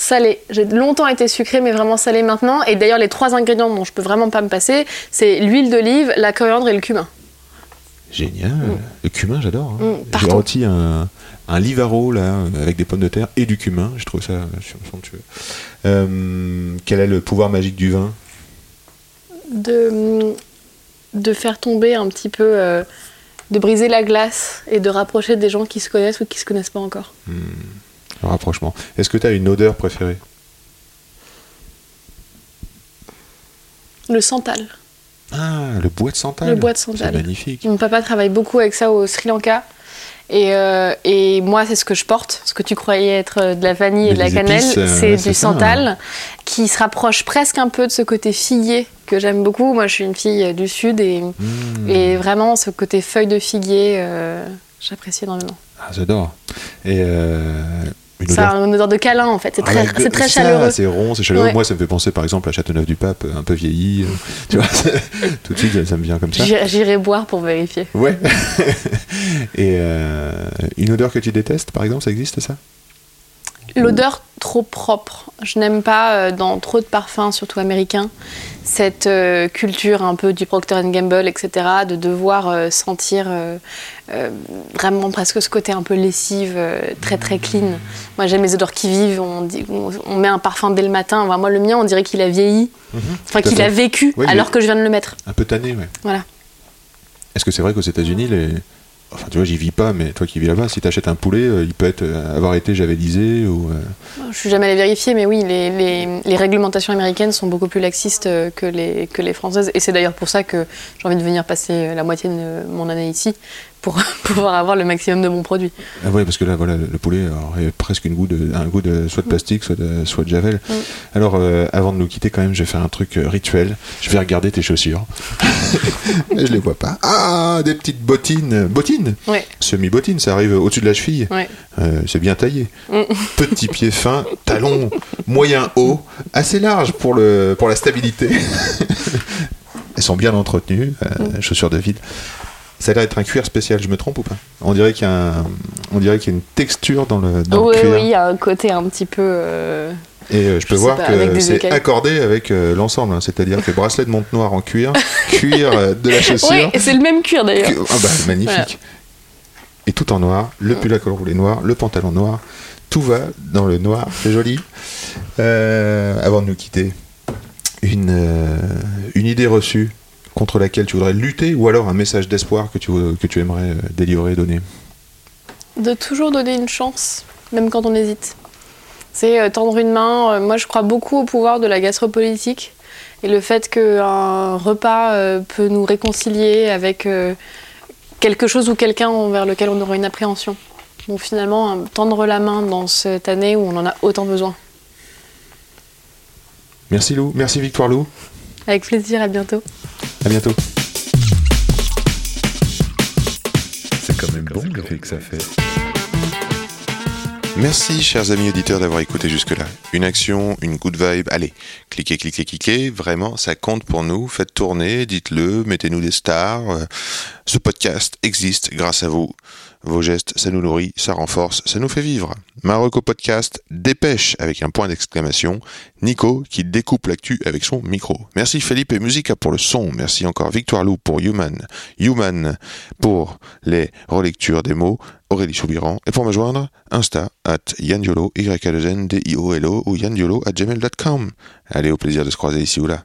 [SPEAKER 3] Salé. J'ai longtemps été sucré, mais vraiment salé maintenant. Et d'ailleurs, les trois ingrédients dont je peux vraiment pas me passer, c'est l'huile d'olive, la coriandre et le cumin.
[SPEAKER 2] Génial. Le cumin, j'adore. hein.
[SPEAKER 3] Mm,
[SPEAKER 2] J'ai rôti un, un livaro là, avec des pommes de terre et du cumin. Je trouve ça somptueux. Euh, quel est le pouvoir magique du vin?
[SPEAKER 3] De, de faire tomber un petit peu, euh, de briser la glace et de rapprocher des gens qui se connaissent ou qui se connaissent pas encore.
[SPEAKER 2] Le rapprochement. Est-ce que tu as une odeur préférée?
[SPEAKER 3] Le santal.
[SPEAKER 2] Ah, le bois de santal.
[SPEAKER 3] Le bois de
[SPEAKER 2] C'est
[SPEAKER 3] santal.
[SPEAKER 2] magnifique.
[SPEAKER 3] Mon papa travaille beaucoup avec ça au Sri Lanka. Et, euh, et moi, c'est ce que je porte. Ce que tu croyais être euh, de la vanille et de la cannelle,
[SPEAKER 2] euh,
[SPEAKER 3] c'est
[SPEAKER 2] c'est
[SPEAKER 3] du
[SPEAKER 2] ça, hein.
[SPEAKER 3] santal qui se rapproche presque un peu de ce côté figuier que j'aime beaucoup. Moi, je suis une fille du Sud et,
[SPEAKER 2] Mm.
[SPEAKER 3] et vraiment ce côté feuille de figuier, euh, j'apprécie énormément.
[SPEAKER 2] Ah, j'adore. Et euh, une
[SPEAKER 3] Ça a
[SPEAKER 2] odeur.
[SPEAKER 3] une odeur de câlin en fait. C'est
[SPEAKER 2] Ah,
[SPEAKER 3] très, très chaleureux.
[SPEAKER 2] C'est rond, c'est chaleureux.
[SPEAKER 3] Ouais.
[SPEAKER 2] Moi, ça me fait penser par exemple à Châteauneuf-du-Pape, un peu vieilli. *laughs* tu vois, tout de suite, ça me vient comme ça.
[SPEAKER 3] J'irai j'irai boire pour vérifier.
[SPEAKER 2] Ouais. *laughs* Et euh, une odeur que tu détestes, par exemple, ça existe ça?
[SPEAKER 3] L'odeur trop propre. Je n'aime pas euh, dans trop de parfums, surtout américains, cette euh, culture un peu du Procter Gamble, etc., de devoir euh, sentir euh, vraiment presque ce côté un peu lessive, très très clean. Moi j'aime les odeurs qui vivent, on, dit- on, on met un parfum dès le matin. Enfin, moi le mien on dirait qu'il a vieilli, enfin
[SPEAKER 2] Tout à
[SPEAKER 3] qu'il a vécu
[SPEAKER 2] Oui,
[SPEAKER 3] alors que je viens de le mettre.
[SPEAKER 2] Un peu tanné, ouais.
[SPEAKER 3] Voilà.
[SPEAKER 2] Est-ce que c'est vrai qu'aux États-Unis, les... Enfin, tu vois, j'y vis pas, mais toi qui vis là-bas, si t'achètes un poulet, euh, il peut être, euh, avoir été javelisé ou. euh,
[SPEAKER 3] Je suis jamais allée vérifier, mais oui, les, réglementations américaines sont beaucoup plus laxistes que les, françaises. Et c'est d'ailleurs pour ça que j'ai envie de venir passer la moitié de mon année ici pour *laughs* pouvoir avoir le maximum de bons produits.
[SPEAKER 2] Ah ouais, parce que là, voilà, le le poulet aurait presque une goût de, un goût de soit de plastique, soit de, soit de javel.
[SPEAKER 3] Mm.
[SPEAKER 2] Alors, euh, avant de nous quitter, quand même, je vais faire un truc euh, rituel. Je vais regarder tes chaussures. *laughs* Mais je les vois pas. Ah, des petites bottines. Bottines
[SPEAKER 3] Ouais,
[SPEAKER 2] Semi-bottines, ça arrive au-dessus de la cheville.
[SPEAKER 3] ouais.
[SPEAKER 2] Euh, c'est bien taillé.
[SPEAKER 3] Mm.
[SPEAKER 2] Petit pied fin, talon moyen haut, assez large pour, le, pour la stabilité. *laughs* Elles sont bien entretenues, euh,
[SPEAKER 3] Mm.
[SPEAKER 2] chaussures de ville. Ça a l'air d'être un cuir spécial, je me trompe ou pas? On dirait qu'il y un- y a une texture dans le, dans
[SPEAKER 3] Oui,
[SPEAKER 2] le cuir.
[SPEAKER 3] oui, il y a un côté un petit peu. euh,
[SPEAKER 2] Et euh, je peux
[SPEAKER 3] Je
[SPEAKER 2] voir
[SPEAKER 3] pas,
[SPEAKER 2] que c'est accordé avec euh, l'ensemble, hein. c'est-à-dire que bracelet de montre noire en cuir, *laughs* cuir euh, de la chaussure.
[SPEAKER 3] Oui, c'est le même cuir d'ailleurs.
[SPEAKER 2] Ah bah, magnifique.
[SPEAKER 3] Voilà.
[SPEAKER 2] Et tout en noir, le pull à col roulé noir, le pantalon noir, tout va dans le noir, c'est joli. Avant de nous quitter, une, une idée reçue contre laquelle tu voudrais lutter ou alors un message d'espoir que tu, que tu aimerais euh, délivrer, donner
[SPEAKER 3] De toujours donner une chance, même quand on hésite. C'est euh, tendre une main. Euh, moi, je crois beaucoup au pouvoir de la gastropolitique et le fait qu'un repas peut nous réconcilier avec quelque chose ou quelqu'un envers lequel on aura une appréhension. Donc finalement, tendre la main dans cette année où on en a autant besoin.
[SPEAKER 2] Merci Lou, merci Victoire Lou,
[SPEAKER 3] Avec plaisir, à bientôt.
[SPEAKER 2] à bientôt.
[SPEAKER 5] C'est quand même bon l'effet que ça fait.
[SPEAKER 1] Merci, chers amis auditeurs, d'avoir écouté jusque-là. Une action, une good vibe. Allez, cliquez, cliquez, cliquez. Vraiment, ça compte pour nous. Faites tourner, dites-le, mettez-nous des stars. Euh, Ce podcast existe grâce à vous. Vos gestes, ça nous nourrit, ça renforce, ça nous fait vivre. Marocco Podcast dépêche avec un point d'exclamation. Nico qui découpe l'actu avec son micro. Merci Philippe et Musica pour le son. Merci encore Victoire Lou pour Human. Human pour les relectures des mots. Aurélie Soubiran. Et pour me joindre, Insta, at yandiolo, y a 2 n d i o l o ou yandiolo at gmail.com. Allez, au plaisir de se croiser ici ou là.